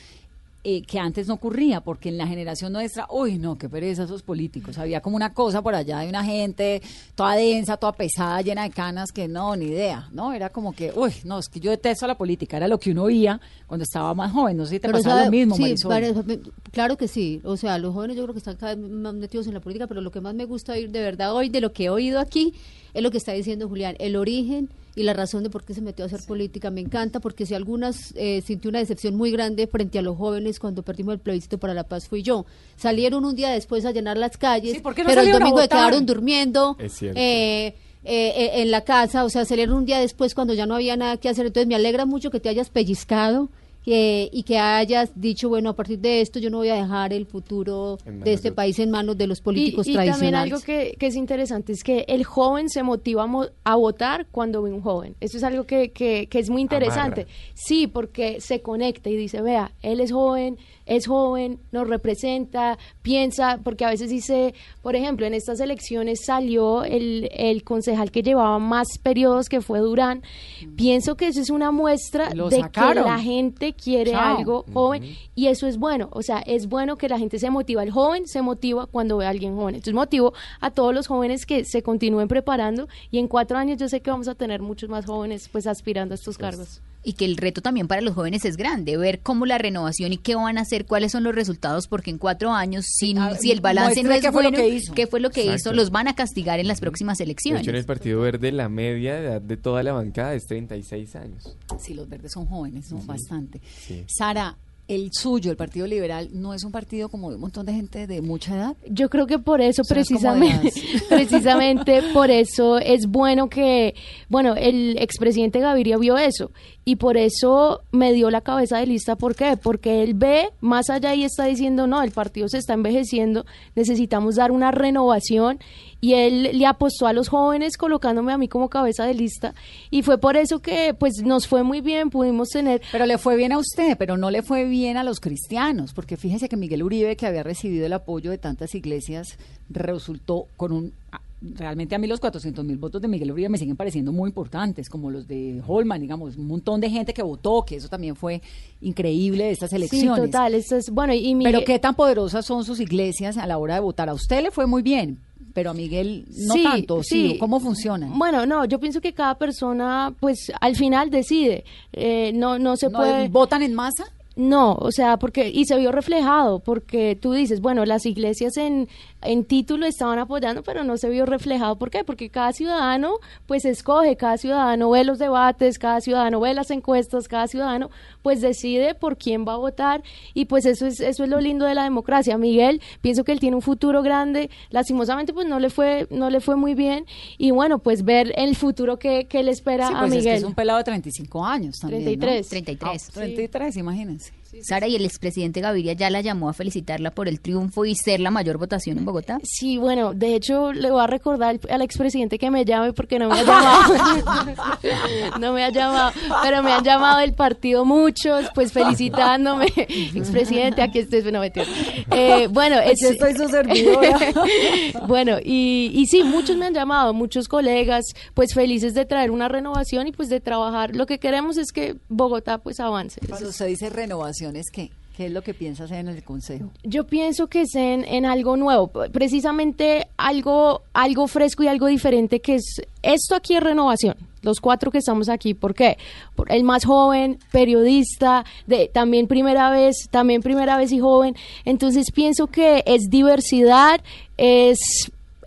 Eh, que antes no ocurría, porque en la generación nuestra, uy, no, qué pereza esos políticos. Había como una cosa por allá de una gente toda densa, toda pesada, llena de canas, que no, ni idea, ¿no? Era como que, uy, no, es que yo detesto la política, era lo que uno oía cuando estaba más joven. No sé si te pasaba sabe- lo mismo, sí, Marisol. Claro que sí. O sea, los jóvenes yo creo que están cada vez más metidos en la política, pero lo que más me gusta oír de verdad hoy, de lo que he oído aquí, es lo que está diciendo Julián, el origen y la razón de por qué se metió a hacer política. Me encanta porque si algunas eh, sintió una decepción muy grande frente a los jóvenes cuando perdimos el plebiscito para la paz fui yo. Salieron un día después a llenar las calles, Sí, ¿por qué no pero el domingo quedaron durmiendo. Es cierto. eh, eh, eh, en la casa, o sea, salieron un día después cuando ya no había nada que hacer. Entonces me alegra mucho que te hayas pellizcado que- y que hayas dicho, bueno, a partir de esto yo no voy a dejar el futuro de este país en manos de los políticos y, y también algo que, que es interesante es que el joven se motiva a, mo- a votar cuando ve un joven. Eso es algo que, que, que es muy interesante. Amarra. Sí, porque se conecta y dice, vea, él es joven, es joven, nos representa, piensa, porque a veces dice, por ejemplo, en estas elecciones salió el, el concejal que llevaba más periodos, que fue Durán. Pienso que eso es una muestra Lo de sacaron. que la gente quiere Chao. algo joven y eso es bueno, o sea, es bueno que la gente se motiva, el joven se motiva cuando ve a alguien joven, entonces motivo a todos los jóvenes que se continúen preparando y en cuatro años yo sé que vamos a tener muchos más jóvenes pues aspirando a estos cargos. Y que el reto también para los jóvenes es grande, ver cómo la renovación y qué van a hacer, cuáles son los resultados, porque en cuatro años, si, Ah, si el balance no es qué fue lo bueno, que hizo. qué fue lo que Exacto. hizo, los van a castigar en las próximas De elecciones. hecho, en el Partido Verde la media de edad de toda la bancada es 36 años. Sí, los verdes son jóvenes, ¿no? Bastante. Sí. Sara, el suyo, el Partido Liberal, no es un partido como de un montón de gente de mucha edad. Yo creo que por eso de precisamente, [LAUGHS] precisamente por eso es bueno que, bueno, el expresidente Gaviria vio eso y por eso me dio la cabeza de lista. ¿Por qué? Porque él ve más allá y está diciendo, no, el partido se está envejeciendo, necesitamos dar una renovación y él le apostó a los jóvenes colocándome a mí como cabeza de lista y fue por eso que pues nos fue muy bien, pudimos tener Pero le fue bien a usted, pero no le fue bien a los cristianos, porque fíjese que Miguel Uribe, que había recibido el apoyo de tantas iglesias, resultó con un... Realmente a mí los 400 mil votos de Miguel Uribe me siguen pareciendo muy importantes, como los de Holman, digamos, un montón de gente que votó, que eso también fue increíble de estas Sí, elecciones. total, esto es bueno y Miguel- Pero qué tan poderosas son sus iglesias a la hora de votar. A usted le fue muy bien, pero a Miguel no Sí, tanto. Sí, sí. ¿Cómo funcionan? Bueno, no, yo pienso que cada persona, pues, al final decide. Eh, no, no se ¿No puede. ¿Votan en masa? No, o sea, porque, y se vio reflejado, porque tú dices, bueno, las iglesias en, en título estaban apoyando, pero no se vio reflejado. ¿Por qué? Porque cada ciudadano, pues escoge, cada ciudadano ve los debates, cada ciudadano ve las encuestas, cada ciudadano, pues decide por quién va a votar, y pues eso es, eso es lo lindo de la democracia. Miguel, pienso que él tiene un futuro grande, lastimosamente, pues no le fue, no le fue muy bien, y bueno, pues ver el futuro que, que le espera Sí, a pues es, Miguel. que es un pelado de 35 años también, 33. 33. ¿no? 33, imagínense. Sara, y el expresidente Gaviria ya la llamó a felicitarla por el triunfo y ser la mayor votación en Bogotá. Sí, bueno, de hecho le voy a recordar al expresidente que me llame porque no me ha [LAUGHS] llamado. [LAUGHS] no me ha llamado, pero me han llamado del partido muchos, pues felicitándome. [LAUGHS] expresidente, aquí estoy, no mentira. Eh, bueno, Aquí estoy su servidora. bueno, y, y sí, muchos me han llamado, muchos colegas, pues felices de traer una renovación y pues de trabajar. Lo que queremos es que Bogotá pues avance. Cuando usted dice ¿qué? ¿Qué es lo que piensa hacer en el Consejo? Yo pienso que es en, en algo nuevo, precisamente algo, algo fresco y algo diferente que es esto aquí es renovación. Los cuatro que estamos aquí, ¿por qué? Por el más joven, periodista, de también primera vez, también primera vez y joven. Entonces pienso que es diversidad, es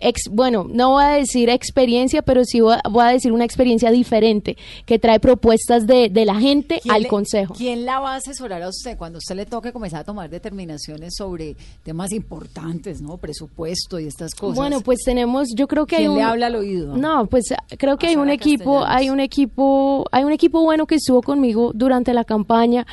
ex- bueno, no voy a decir experiencia, pero sí voy a, voy a decir una experiencia diferente que trae propuestas de, de la gente ¿Quién al le- consejo. ¿Quién la va a asesorar a usted cuando usted le toque comenzar a tomar determinaciones sobre temas importantes, ¿no? Presupuesto y estas cosas. Bueno, pues tenemos, yo creo que hay ¿Quién un le habla al oído? No, pues creo que hay un equipo, Castellanos. hay un equipo, hay un equipo bueno que estuvo conmigo durante la campaña.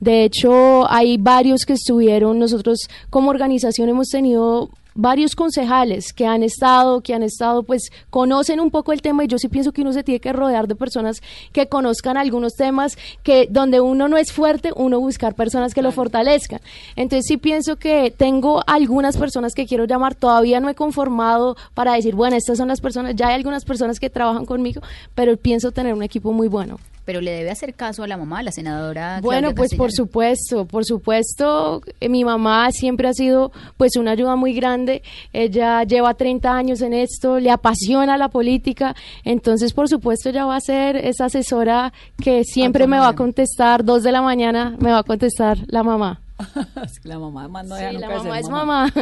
De hecho, hay varios que estuvieron. Nosotros como organización hemos tenido varios concejales que han estado, que han estado, pues conocen un poco el tema y yo sí pienso que uno se tiene que rodear de personas que conozcan algunos temas que donde uno no es fuerte, uno buscar personas que lo fortalezcan. Entonces sí pienso que tengo algunas personas que quiero llamar, todavía no he conformado para decir, bueno, estas son las personas, ya hay algunas personas que trabajan conmigo, pero pienso tener un equipo muy bueno. Pero le debe hacer caso a la mamá, a la senadora. Bueno, Claudia pues por supuesto, por supuesto, eh, mi mamá siempre ha sido pues una ayuda muy grande. Ella lleva 30 años en esto, le apasiona la política, entonces por supuesto ella va a ser esa asesora que siempre me va a contestar, dos de la mañana me va a contestar la mamá. [LAUGHS] La mamá no Sí, la mamá es mamá.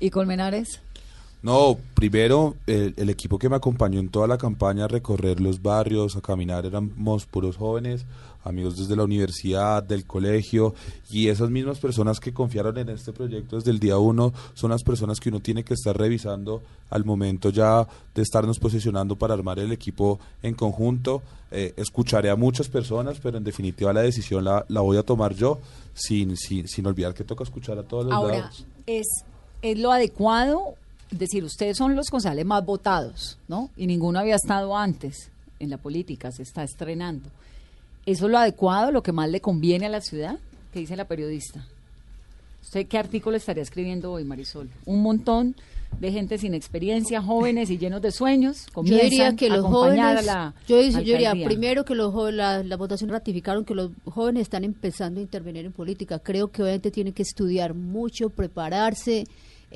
¿Y Colmenares? No, primero el, el equipo que me acompañó en toda la campaña a recorrer los barrios, a caminar, éramos puros jóvenes, amigos desde la universidad, del colegio, y esas mismas personas que confiaron en este proyecto desde el día uno son las personas que uno tiene que estar revisando al momento ya de estarnos posicionando para armar el equipo en conjunto. Eh, escucharé a muchas personas, pero en definitiva la decisión la, la voy a tomar yo, sin, sin, sin olvidar que toca escuchar a todos los Ahora, lados. ¿es, ¿es lo adecuado? Decir, ustedes son los concejales más votados, ¿no? Y ninguno había estado antes en la política, se está estrenando. ¿Eso es lo adecuado, lo que más le conviene a la ciudad? ¿Qué dice la periodista? ¿Usted qué artículo estaría escribiendo hoy, Marisol? Un montón de gente sin experiencia, jóvenes y llenos de sueños. Yo diría que los jóvenes, a la yo, diría- yo diría primero que los la, la votación ratificaron que los jóvenes están empezando a intervenir en política. Creo que obviamente tienen que estudiar mucho, prepararse.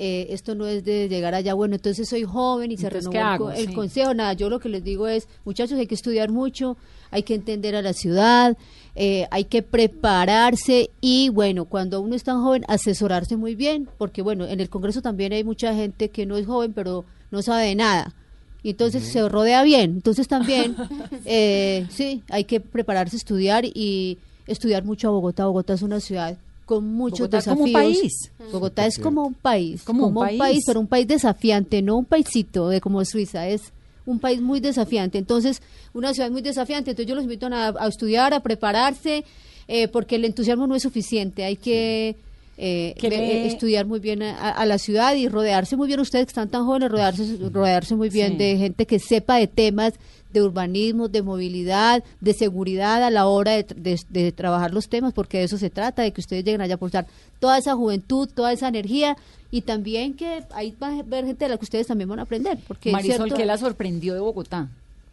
Eh, esto no es de llegar allá, bueno, entonces soy joven y se Entonces, renovó ¿qué el, hago? co- el Sí. consejo. Nada, yo lo que les digo es, muchachos, hay que estudiar mucho, hay que entender a la ciudad, eh, hay que prepararse y, bueno, cuando uno es tan joven, asesorarse muy bien, porque, bueno, en el Congreso también hay mucha gente que no es joven, pero no sabe de nada. Y entonces se rodea bien. Entonces también, [LAUGHS] eh, sí, hay que prepararse, estudiar y estudiar mucho a Bogotá. Bogotá es una ciudad con muchos Bogotá es desafíos. como un país. Bogotá es como un país, Como un país. pero un país desafiante, no un paisito de como Suiza, es un país muy desafiante. Entonces, una ciudad muy desafiante. Entonces, yo los invito a, a estudiar, a prepararse, eh, porque el entusiasmo no es suficiente. Hay que eh, ¿Qué ve- le- eh, estudiar muy bien a, a la ciudad y rodearse muy bien. Ustedes que están tan jóvenes, rodearse, rodearse muy bien Sí. de gente que sepa de temas de urbanismo, de movilidad, de seguridad a la hora de, de- de trabajar los temas, porque de eso se trata, de que ustedes lleguen allá a aportar toda esa juventud, toda esa energía y también que ahí va a ver gente de la que ustedes también van a aprender. Porque Marisol, ¿qué la sorprendió de Bogotá?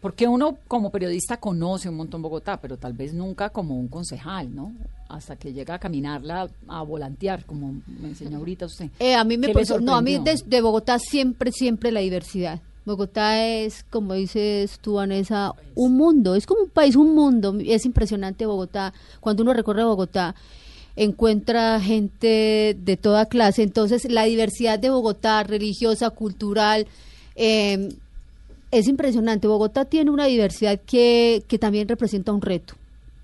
Porque uno como periodista conoce un montón Bogotá, pero tal vez nunca como un concejal, ¿no? Hasta que llega a caminarla, a volantear, como me enseñó ahorita usted. Eh, a mí me ¿Qué le pasó- no, a mí de Bogotá siempre, siempre la diversidad. Bogotá es, como dices tú, Vanessa, un mundo, es como un país, un mundo. Es impresionante Bogotá. Cuando uno recorre Bogotá, encuentra gente de toda clase. Entonces, la diversidad de Bogotá, religiosa, cultural, eh, es impresionante. Bogotá tiene una diversidad que, que también representa un reto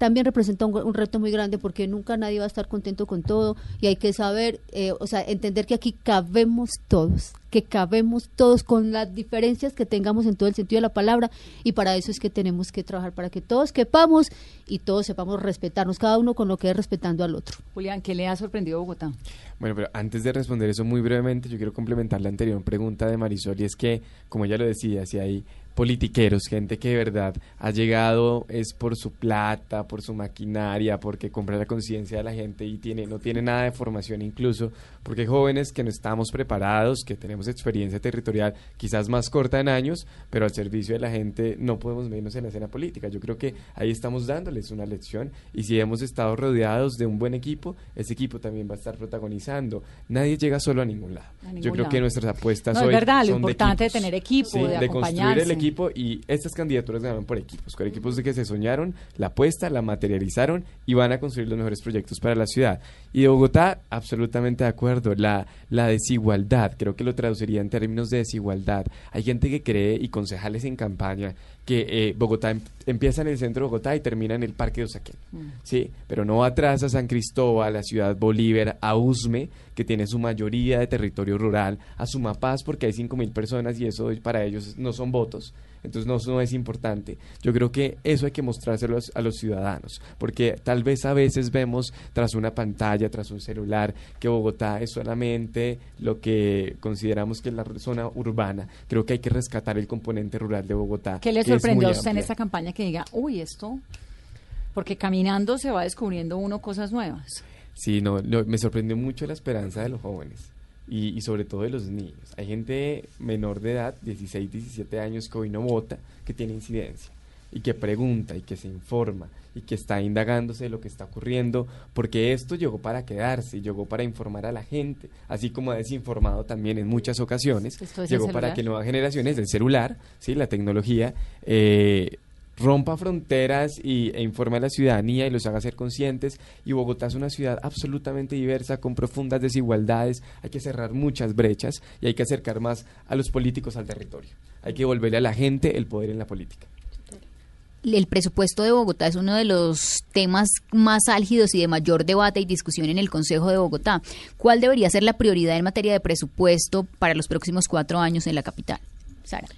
también representa un, reto muy grande porque nunca nadie va a estar contento con todo y hay que saber, eh, o sea, entender que aquí cabemos todos, que cabemos todos con las diferencias que tengamos en todo el sentido de la palabra y para eso es que tenemos que trabajar, para que todos quepamos y todos sepamos respetarnos, cada uno con lo que es respetando al otro. Julián, ¿qué le ha sorprendido Bogotá? Bueno, pero antes de responder eso muy brevemente, yo quiero complementar la anterior pregunta de Marisol y es que, como ella lo decía, si hay politiqueros, gente que de verdad ha llegado es por su plata, por su maquinaria, porque compra la conciencia de la gente y tiene no tiene nada de formación incluso, porque jóvenes que no estamos preparados, que tenemos experiencia territorial quizás más corta en años, pero al servicio de la gente no podemos menos en la escena política. Yo creo que ahí estamos dándoles una lección y si hemos estado rodeados de un buen equipo, ese equipo también va a estar protagonizando. Nadie llega solo a ningún lado. Yo creo que nuestras apuestas no, hoy es verdad, lo importante de, tener equipo, de, de construir el equipo y estas candidaturas ganaron por equipos, con equipos de que se soñaron, la apuesta, la materializaron y van a construir los mejores proyectos para la ciudad. Y de Bogotá, absolutamente de acuerdo, la, la desigualdad, creo que lo traduciría en términos de desigualdad. Hay gente que cree y concejales en campaña que eh, Bogotá em, empieza en el centro de Bogotá y termina en el Parque de Usaquén. Mm. Sí, pero no atrás a San Cristóbal, a Ciudad Bolívar, a Usme, que tiene su mayoría de territorio rural, a Sumapaz, porque hay 5.000 personas y eso para ellos no son votos entonces no, no es importante. Yo creo que eso hay que mostrárselo a los ciudadanos, porque tal vez a veces vemos tras una pantalla, tras un celular, que Bogotá es solamente lo que consideramos que es la zona urbana. Creo que hay que rescatar el componente rural de Bogotá. ¿Qué le sorprendió a usted en esta campaña que diga, uy, esto? Porque caminando se va descubriendo uno cosas nuevas. Sí, no, me sorprendió mucho la esperanza de los jóvenes y, sobre todo de los niños. Hay gente menor de edad, 16, 17 años, que hoy no vota, que tiene incidencia y que pregunta y que se informa y que está indagándose de lo que está ocurriendo, porque esto llegó para quedarse, llegó para informar a la gente, así como ha desinformado también en muchas ocasiones, llegó para que nuevas generaciones del celular, sí, la tecnología, eh, rompa fronteras y, e informe a la ciudadanía y los haga ser conscientes. Y Bogotá es una ciudad absolutamente diversa, con profundas desigualdades. Hay que cerrar muchas brechas y hay que acercar más a los políticos al territorio. Hay que devolverle a la gente el poder en la política. El presupuesto de Bogotá es uno de los temas más álgidos y de mayor debate y discusión en el Consejo de Bogotá. ¿Cuál debería ser la prioridad en materia de presupuesto para los próximos cuatro años en la capital? Sara.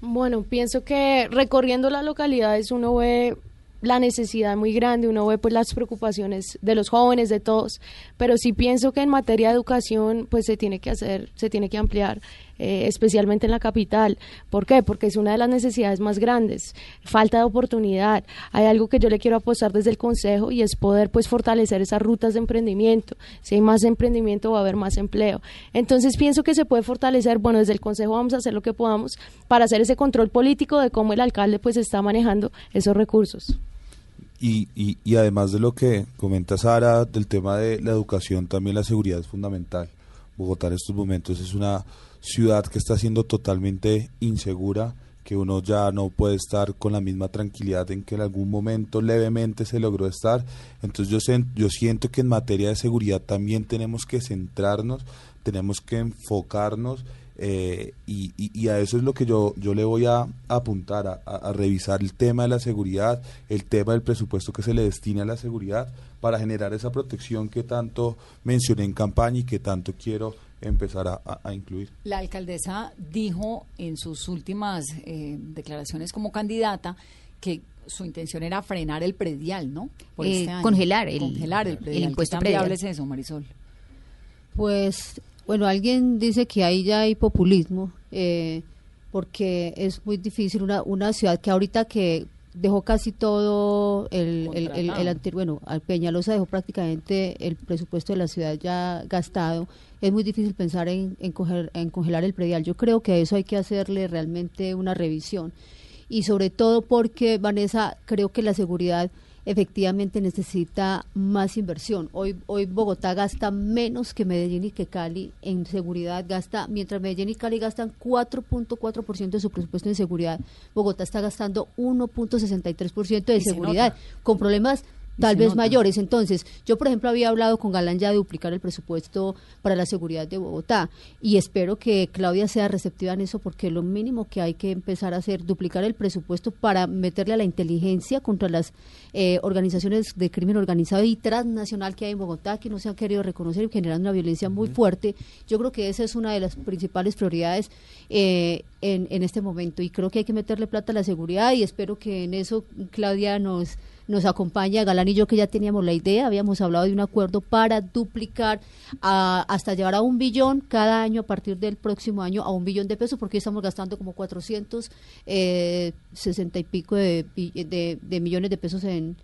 Bueno, pienso que recorriendo las localidades uno ve la necesidad muy grande, uno ve pues las preocupaciones de los jóvenes, de todos, pero sí pienso que en materia de educación pues se tiene que hacer, se tiene que ampliar, eh, especialmente en la capital. ¿Por qué? Porque es una de las necesidades más grandes, falta de oportunidad. Hay algo que yo le quiero apostar desde el Consejo y es poder pues fortalecer esas rutas de emprendimiento. Si hay más emprendimiento va a haber más empleo. Entonces pienso que se puede fortalecer, bueno, desde el Consejo vamos a hacer lo que podamos para hacer ese control político de cómo el alcalde pues está manejando esos recursos. Y, y, y, además de lo que comenta Sara del tema de la educación, también la seguridad es fundamental. Bogotá en estos momentos es una ciudad que está siendo totalmente insegura, que uno ya no puede estar con la misma tranquilidad en que en algún momento levemente se logró estar. Entonces yo, yo siento que en materia de seguridad también tenemos que centrarnos, tenemos que enfocarnos eh, y, a eso es lo que yo, yo le voy a, apuntar, a, revisar el tema de la seguridad, el tema del presupuesto que se le destina a la seguridad para generar esa protección que tanto mencioné en campaña y que tanto quiero empezar a, incluir. La alcaldesa dijo en sus últimas eh, declaraciones como candidata que su intención era frenar el predial, ¿no? Eh, este congelar el, congelar el, predial. impuesto predial. es eso, Marisol? Pues bueno, alguien dice que ahí ya hay populismo, eh, porque es muy difícil una, una ciudad que ahorita que dejó casi todo el, el, el, bueno, al Peñalosa dejó prácticamente el presupuesto de la ciudad ya gastado. Es muy difícil pensar en, en, en congelar el predial. Yo creo que a eso hay que hacerle realmente una revisión. Y sobre todo porque, Vanessa, creo que la seguridad efectivamente necesita más inversión. Hoy, hoy Bogotá gasta menos que Medellín y que Cali en seguridad, gasta, mientras Medellín y Cali gastan 4.4% de su presupuesto en seguridad, Bogotá está gastando 1.63% de seguridad, con problemas tal vez nota. mayores. Entonces, yo por ejemplo había hablado con Galán ya de duplicar el presupuesto para la seguridad de Bogotá y espero que Claudia sea receptiva en eso porque lo mínimo que hay que empezar a hacer, duplicar el presupuesto para meterle a la inteligencia contra las eh, organizaciones de crimen organizado y transnacional que hay en Bogotá que no se han querido reconocer y generando una violencia muy fuerte. Yo creo que esa es una de las principales prioridades eh, en, en este momento y creo que hay que meterle plata a la seguridad y espero que en eso Claudia nos nos acompaña Galán y yo que ya teníamos la idea, habíamos hablado de un acuerdo para duplicar a- hasta llevar a un billón cada año a partir del próximo año a un billón de pesos porque estamos gastando como 460 y pico de, de- de millones de pesos en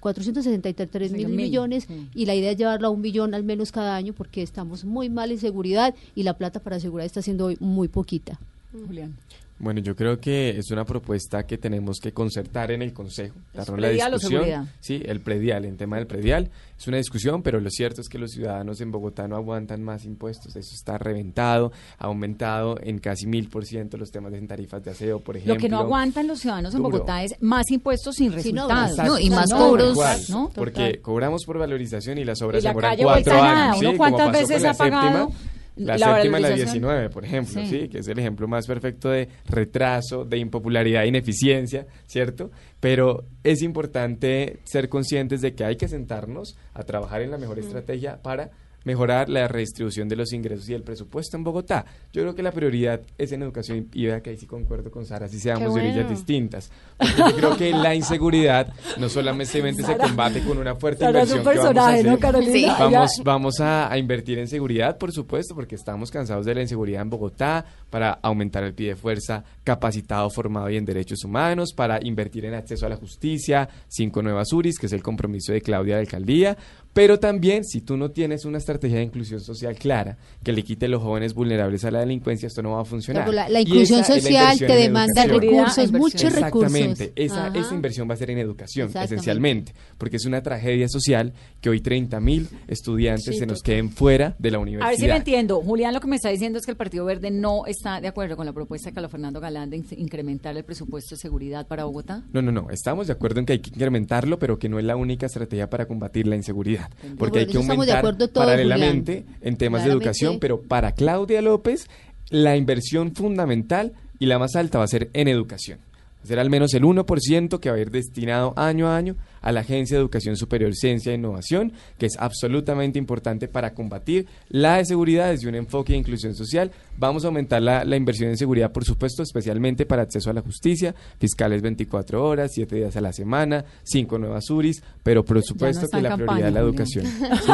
463 mil Mil, millones sí. y la idea es llevarlo a un billón al menos cada año porque estamos muy mal en seguridad y la plata para seguridad está siendo hoy muy poquita. Julián. Bueno, yo creo que es una propuesta que tenemos que concertar en el Consejo. ¿Es darnos la predial o discusión. seguridad? Sí, el predial, en tema del predial. Es una discusión, pero lo cierto es que los ciudadanos en Bogotá no aguantan más impuestos. Eso está reventado, ha aumentado en casi mil por ciento los temas de tarifas de aseo, por ejemplo. Lo que no aguantan los ciudadanos en. Bogotá es más impuestos sin Sí, no, resultados. No, y más No, cobros, Igual, ¿no? Porque cobramos por valorización y las obras Y la demoran calle cuatro años. nada. ¿sí? ¿Uno Como cuántas veces ha pagado séptima, la, la séptima, la valorización? 19, por ejemplo, Sí. sí. que es el ejemplo más perfecto de retraso, de impopularidad ineficiencia, ¿cierto? Pero es importante ser conscientes de que hay que sentarnos a trabajar en la mejor estrategia para mejorar la redistribución de los ingresos y el presupuesto en Bogotá. Yo creo que la prioridad es en educación y vea que ahí sí concuerdo con Sara, si seamos de orillas distintas. Porque yo creo que la inseguridad no solamente se combate con una fuerte Sara es un inversión que vamos a ¿no, hacer. Carolina? Sí. Ella- Vamos, vamos a, a invertir en seguridad, por supuesto, porque estamos cansados de la inseguridad en Bogotá, para aumentar el pie de fuerza capacitado, formado y en derechos humanos, para invertir en acceso a la justicia, cinco nuevas URIs, que es el compromiso de Claudia de Alcaldía, pero también si tú no tienes una estrategia de inclusión social clara que le quite a los jóvenes vulnerables a la delincuencia, esto no va a funcionar. La, la inclusión esa la social inversión te demanda recursos, Seguridad, muchos recursos. Exactamente, esa, esa inversión va a ser en educación, esencialmente, porque es una tragedia social que hoy 30 mil estudiantes Sí, se nos queden fuera de la A universidad. ver si me entiendo. Julián lo que me está diciendo es que el Partido Verde no está de acuerdo con la propuesta de Carlos Fernando Galán de in- incrementar el presupuesto de seguridad para Bogotá. No, no, no, estamos de acuerdo en que hay que incrementarlo, pero que no es la única estrategia para combatir la inseguridad, porque hay que aumentar todos, paralelamente Julián. en temas de educación, pero para Claudia López la inversión fundamental y la más alta va a ser en educación. Va a ser al menos el 1% que va a ir destinado año a año a la Agencia de Educación Superior, Ciencia e Innovación, que es absolutamente importante para combatir la seguridad desde un enfoque de inclusión social. Vamos a aumentar la, la inversión en seguridad, por supuesto, especialmente para acceso a la justicia, fiscales 24 horas, 7 días a la semana, 5 nuevas URIs, pero por supuesto que la campaña, prioridad es la educación. [LAUGHS] ¿Sí?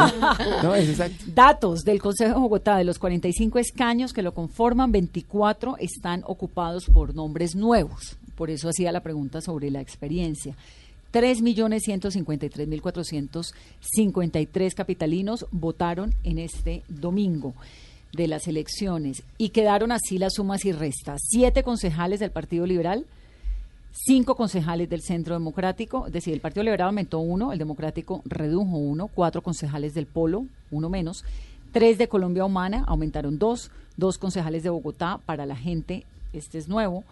No, es exacto. Datos del Consejo de Bogotá, de los 45 escaños que lo conforman, 24 están ocupados por nombres nuevos. Por eso hacía la pregunta sobre la experiencia. 3.153.453 capitalinos votaron en este domingo de las elecciones y quedaron así las sumas y restas. Siete concejales del Partido Liberal, cinco concejales del Centro Democrático, es decir, el Partido Liberal aumentó uno, el Democrático redujo uno, cuatro concejales del Polo, uno menos, tres de Colombia Humana, aumentaron dos, dos concejales de Bogotá para la gente, este es nuevo,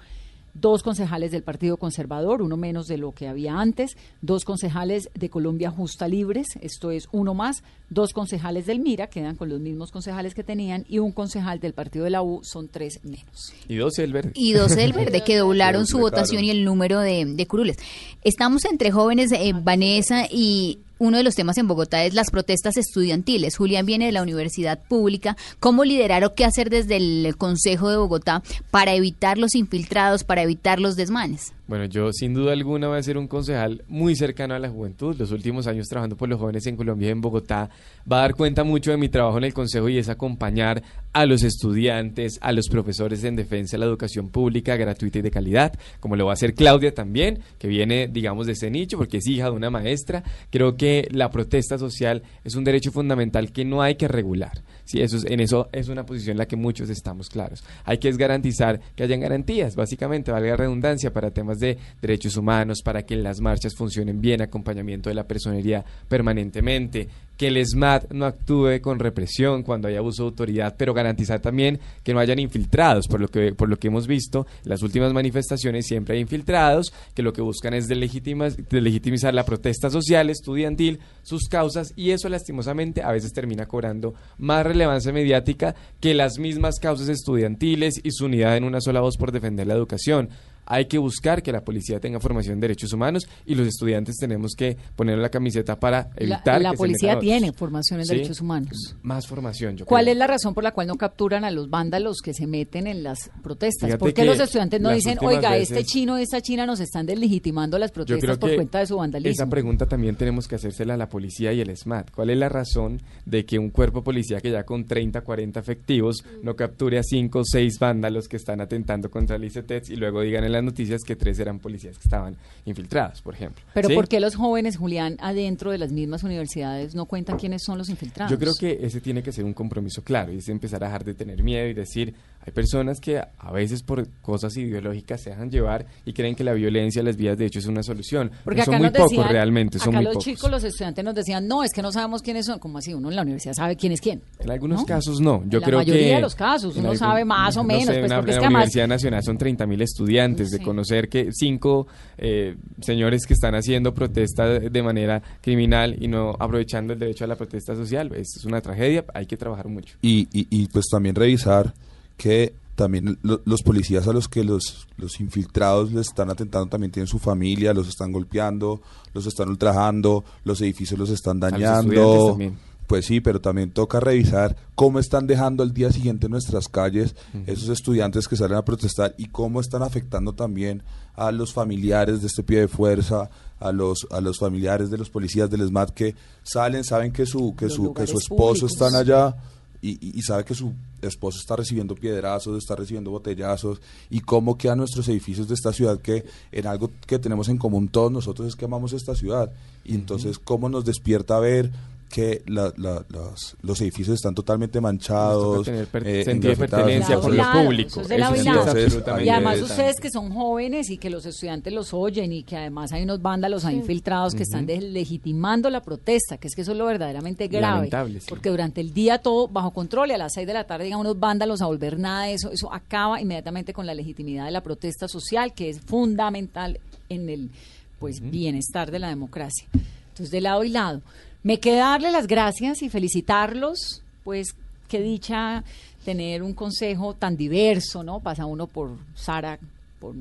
dos concejales del Partido Conservador, uno menos de lo que había antes, dos concejales de Colombia Justa Libres, esto es uno más, dos concejales del Mira, quedan con los mismos concejales que tenían, y un concejal del Partido de la U, son tres menos. Y 12 el verde. y 12 del verde que doblaron [LAUGHS] su votación y el número de, de curules. Estamos entre jóvenes, eh, Vanessa, y uno de los temas en Bogotá es las protestas estudiantiles. Julián viene de la universidad pública. ¿Cómo liderar o qué hacer desde el Consejo de Bogotá para evitar los infiltrados, para evitar los desmanes? Bueno, yo sin duda alguna voy a ser un concejal muy cercano a la juventud. Los últimos años trabajando por los jóvenes en Colombia y en Bogotá va a dar cuenta mucho de mi trabajo en el consejo y es acompañar a los estudiantes, a los profesores en defensa de la educación pública gratuita y de calidad, como lo va a hacer Claudia también, que viene, digamos, de ese nicho porque es hija de una maestra. Creo que la protesta social es un derecho fundamental que no hay que regular. Sí, eso es, en eso es una posición en la que muchos estamos claros. Hay que garantizar que hayan garantías, básicamente, valga redundancia, para temas de derechos humanos, para que las marchas funcionen bien, acompañamiento de la personería permanentemente, que el SMAT no actúe con represión cuando hay abuso de autoridad, pero garantizar también que no hayan infiltrados, por lo que, por lo que hemos visto, las últimas manifestaciones siempre hay infiltrados, que lo que buscan es delegitimizar la protesta social, estudiantil, sus causas, y eso lastimosamente a veces termina cobrando más relevancia mediática que las mismas causas estudiantiles y su unidad en una sola voz por defender la educación hay que buscar que la policía tenga formación en derechos humanos y los estudiantes tenemos que poner la camiseta para evitar la, la que policía se tiene formación en derechos humanos más formación yo ¿cuál creo. es la razón por la cual no capturan a los vándalos que se meten en las protestas? Fíjate ¿por qué los estudiantes no dicen oiga este chino esta china nos están deslegitimando las protestas por cuenta de su vandalismo? Esa pregunta también tenemos que hacérsela a la policía y el SMAT. ¿Cuál es la razón de que un cuerpo policía que ya con 30, 40 efectivos no capture a 5 o 6 vándalos que están atentando contra el ICETEX y luego digan en las noticias que tres eran policías que estaban infiltrados, por ejemplo? Pero ¿Sí? ¿por qué los jóvenes, Julián, adentro de las mismas universidades no cuentan quiénes son los infiltrados? Yo creo que ese tiene que ser un compromiso claro y es empezar a dejar de tener miedo y decir, hay personas que a veces por cosas ideológicas se dejan llevar y creen que la violencia, las vías de hecho es una solución. Porque son acá muy nos pocos decían, realmente, son acá muy los pocos. chicos, los estudiantes nos decían, no, es que no sabemos quiénes son. como así? Uno en la universidad sabe quién es quién. En algunos ¿no? casos no. Yo En la creo mayoría que de los casos, uno sabe más o [LAUGHS] no menos, sé, pues, una- porque es en que la además- Universidad Nacional son 30 mil estudiantes. De conocer que cinco eh, señores que están haciendo protesta de, manera criminal y no aprovechando el derecho a la protesta social, es, es una tragedia. Hay que trabajar mucho. y, y, y, pues también revisar que también lo- los policías a los que los, los infiltrados les están atentando también tienen su familia, los están golpeando, los están ultrajando, los edificios los están dañando. Pues sí, pero también toca revisar cómo están dejando al día siguiente nuestras calles esos estudiantes que salen a protestar y cómo están afectando también a los familiares de este pie de fuerza, a los a los familiares de los policías del SMAT que salen, saben que su que Los su que su esposo públicos. están allá y, y- sabe que su esposo está recibiendo piedrazos, está recibiendo botellazos y cómo quedan nuestros edificios de esta ciudad que en algo que tenemos en común todos nosotros es que amamos esta ciudad. Y entonces cómo nos despierta ver que la- la- las- los edificios están totalmente manchados, tener per- eh, sentido de pertenencia y lo público. eso es y sí Entonces, además ustedes que son jóvenes y que los estudiantes los oyen y que además hay unos vándalos ahí infiltrados que están legitimando la protesta, que es que eso es lo verdaderamente grave. Lamentable, sí. Porque durante el día todo bajo control y a las seis de la tarde llegan unos vándalos a volver nada de eso. Eso acaba inmediatamente con la legitimidad de la protesta social, que es fundamental en el pues bienestar de la democracia. Entonces, de lado y lado. Me queda darle las gracias y felicitarlos, pues qué dicha tener un consejo tan diverso, ¿no? Pasa uno por Sara, por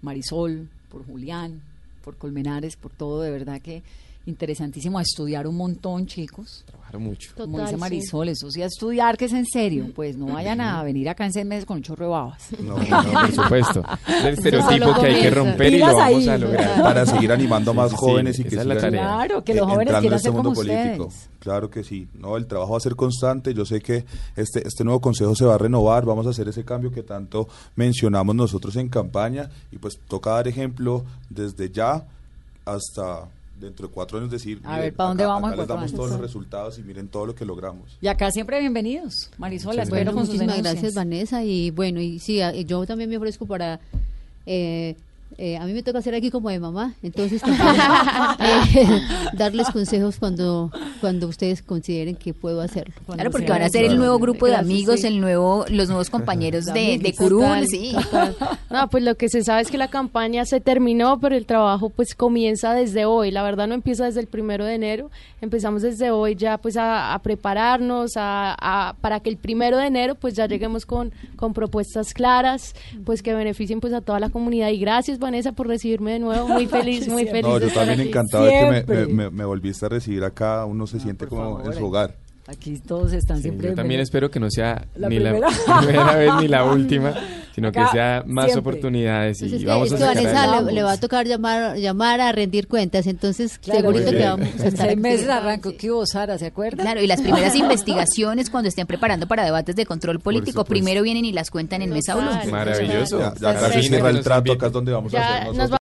Marisol, por Julián, por Colmenares, por todo, de verdad que interesantísimo a estudiar un montón, chicos. Trabajar mucho. Como dice sí. Marisol, eso sí a estudiar, que es en serio, pues no vayan a venir acá en seis meses con un chorro de babas. No, no, no, Por supuesto. [LAUGHS] Es el estereotipo que hay que romper y lo vamos ahí, a lograr. [LAUGHS] para seguir animando a más Sí, sí, jóvenes y que es la sigan tarea. Claro, que los jóvenes quieran este ser como político. ustedes. Claro que sí. No, el trabajo va a ser constante. Yo sé que este este nuevo consejo se va a renovar. Vamos a hacer ese cambio que tanto mencionamos nosotros en campaña y pues toca dar ejemplo desde ya hasta dentro de cuatro años decir. A miren, ver, ¿pa' dónde acá- vamos acá les damos años? todos los resultados y miren todo lo que logramos. Y acá siempre bienvenidos. Marisol, Bueno, con sus muchísimas denuncias. gracias, Vanessa. Y bueno, y sí, yo también me ofrezco para. eh, eh, a mí me toca hacer aquí como de mamá, entonces también, eh, [LAUGHS] darles consejos cuando, cuando ustedes consideren que puedo hacerlo. Claro, porque van a ser el nuevo grupo de amigos, sí. el nuevo, los nuevos compañeros de, de Curul, Total, sí. total. [LAUGHS] No, pues lo que se sabe es que la campaña se terminó, pero el trabajo pues comienza desde hoy. La verdad no empieza desde el primero de enero. Empezamos desde hoy ya pues a, a prepararnos a, a- para que el primero de enero pues ya lleguemos con, con propuestas claras, pues que beneficien pues a toda la comunidad. Y gracias Vanessa por recibirme de nuevo. Muy [LAUGHS] feliz, muy feliz. No, yo también encantado de que me, me- me- volviste a recibir acá. Uno se Ah, siente como favor, en su hogar. Aquí todos están Sí, siempre yo también bienvenidos. espero que no sea La ni la primera. primera vez ni la última, sino que Acá, sea más siempre. oportunidades y es que, vamos es a que sacar Vanessa le, le va a tocar llamar, llamar a rendir cuentas, entonces Claro, segurito que vamos a estar seis meses arrancó que hubo Sara, ¿se acuerda? Claro, y las primeras investigaciones cuando estén preparando para debates de control político, primero vienen y las cuentan en Mesa Blue. Total. Maravilloso. Ya, ya Pues sí, cierra que el nos trato. Acá es donde vamos a Ya hacer nos nosotros.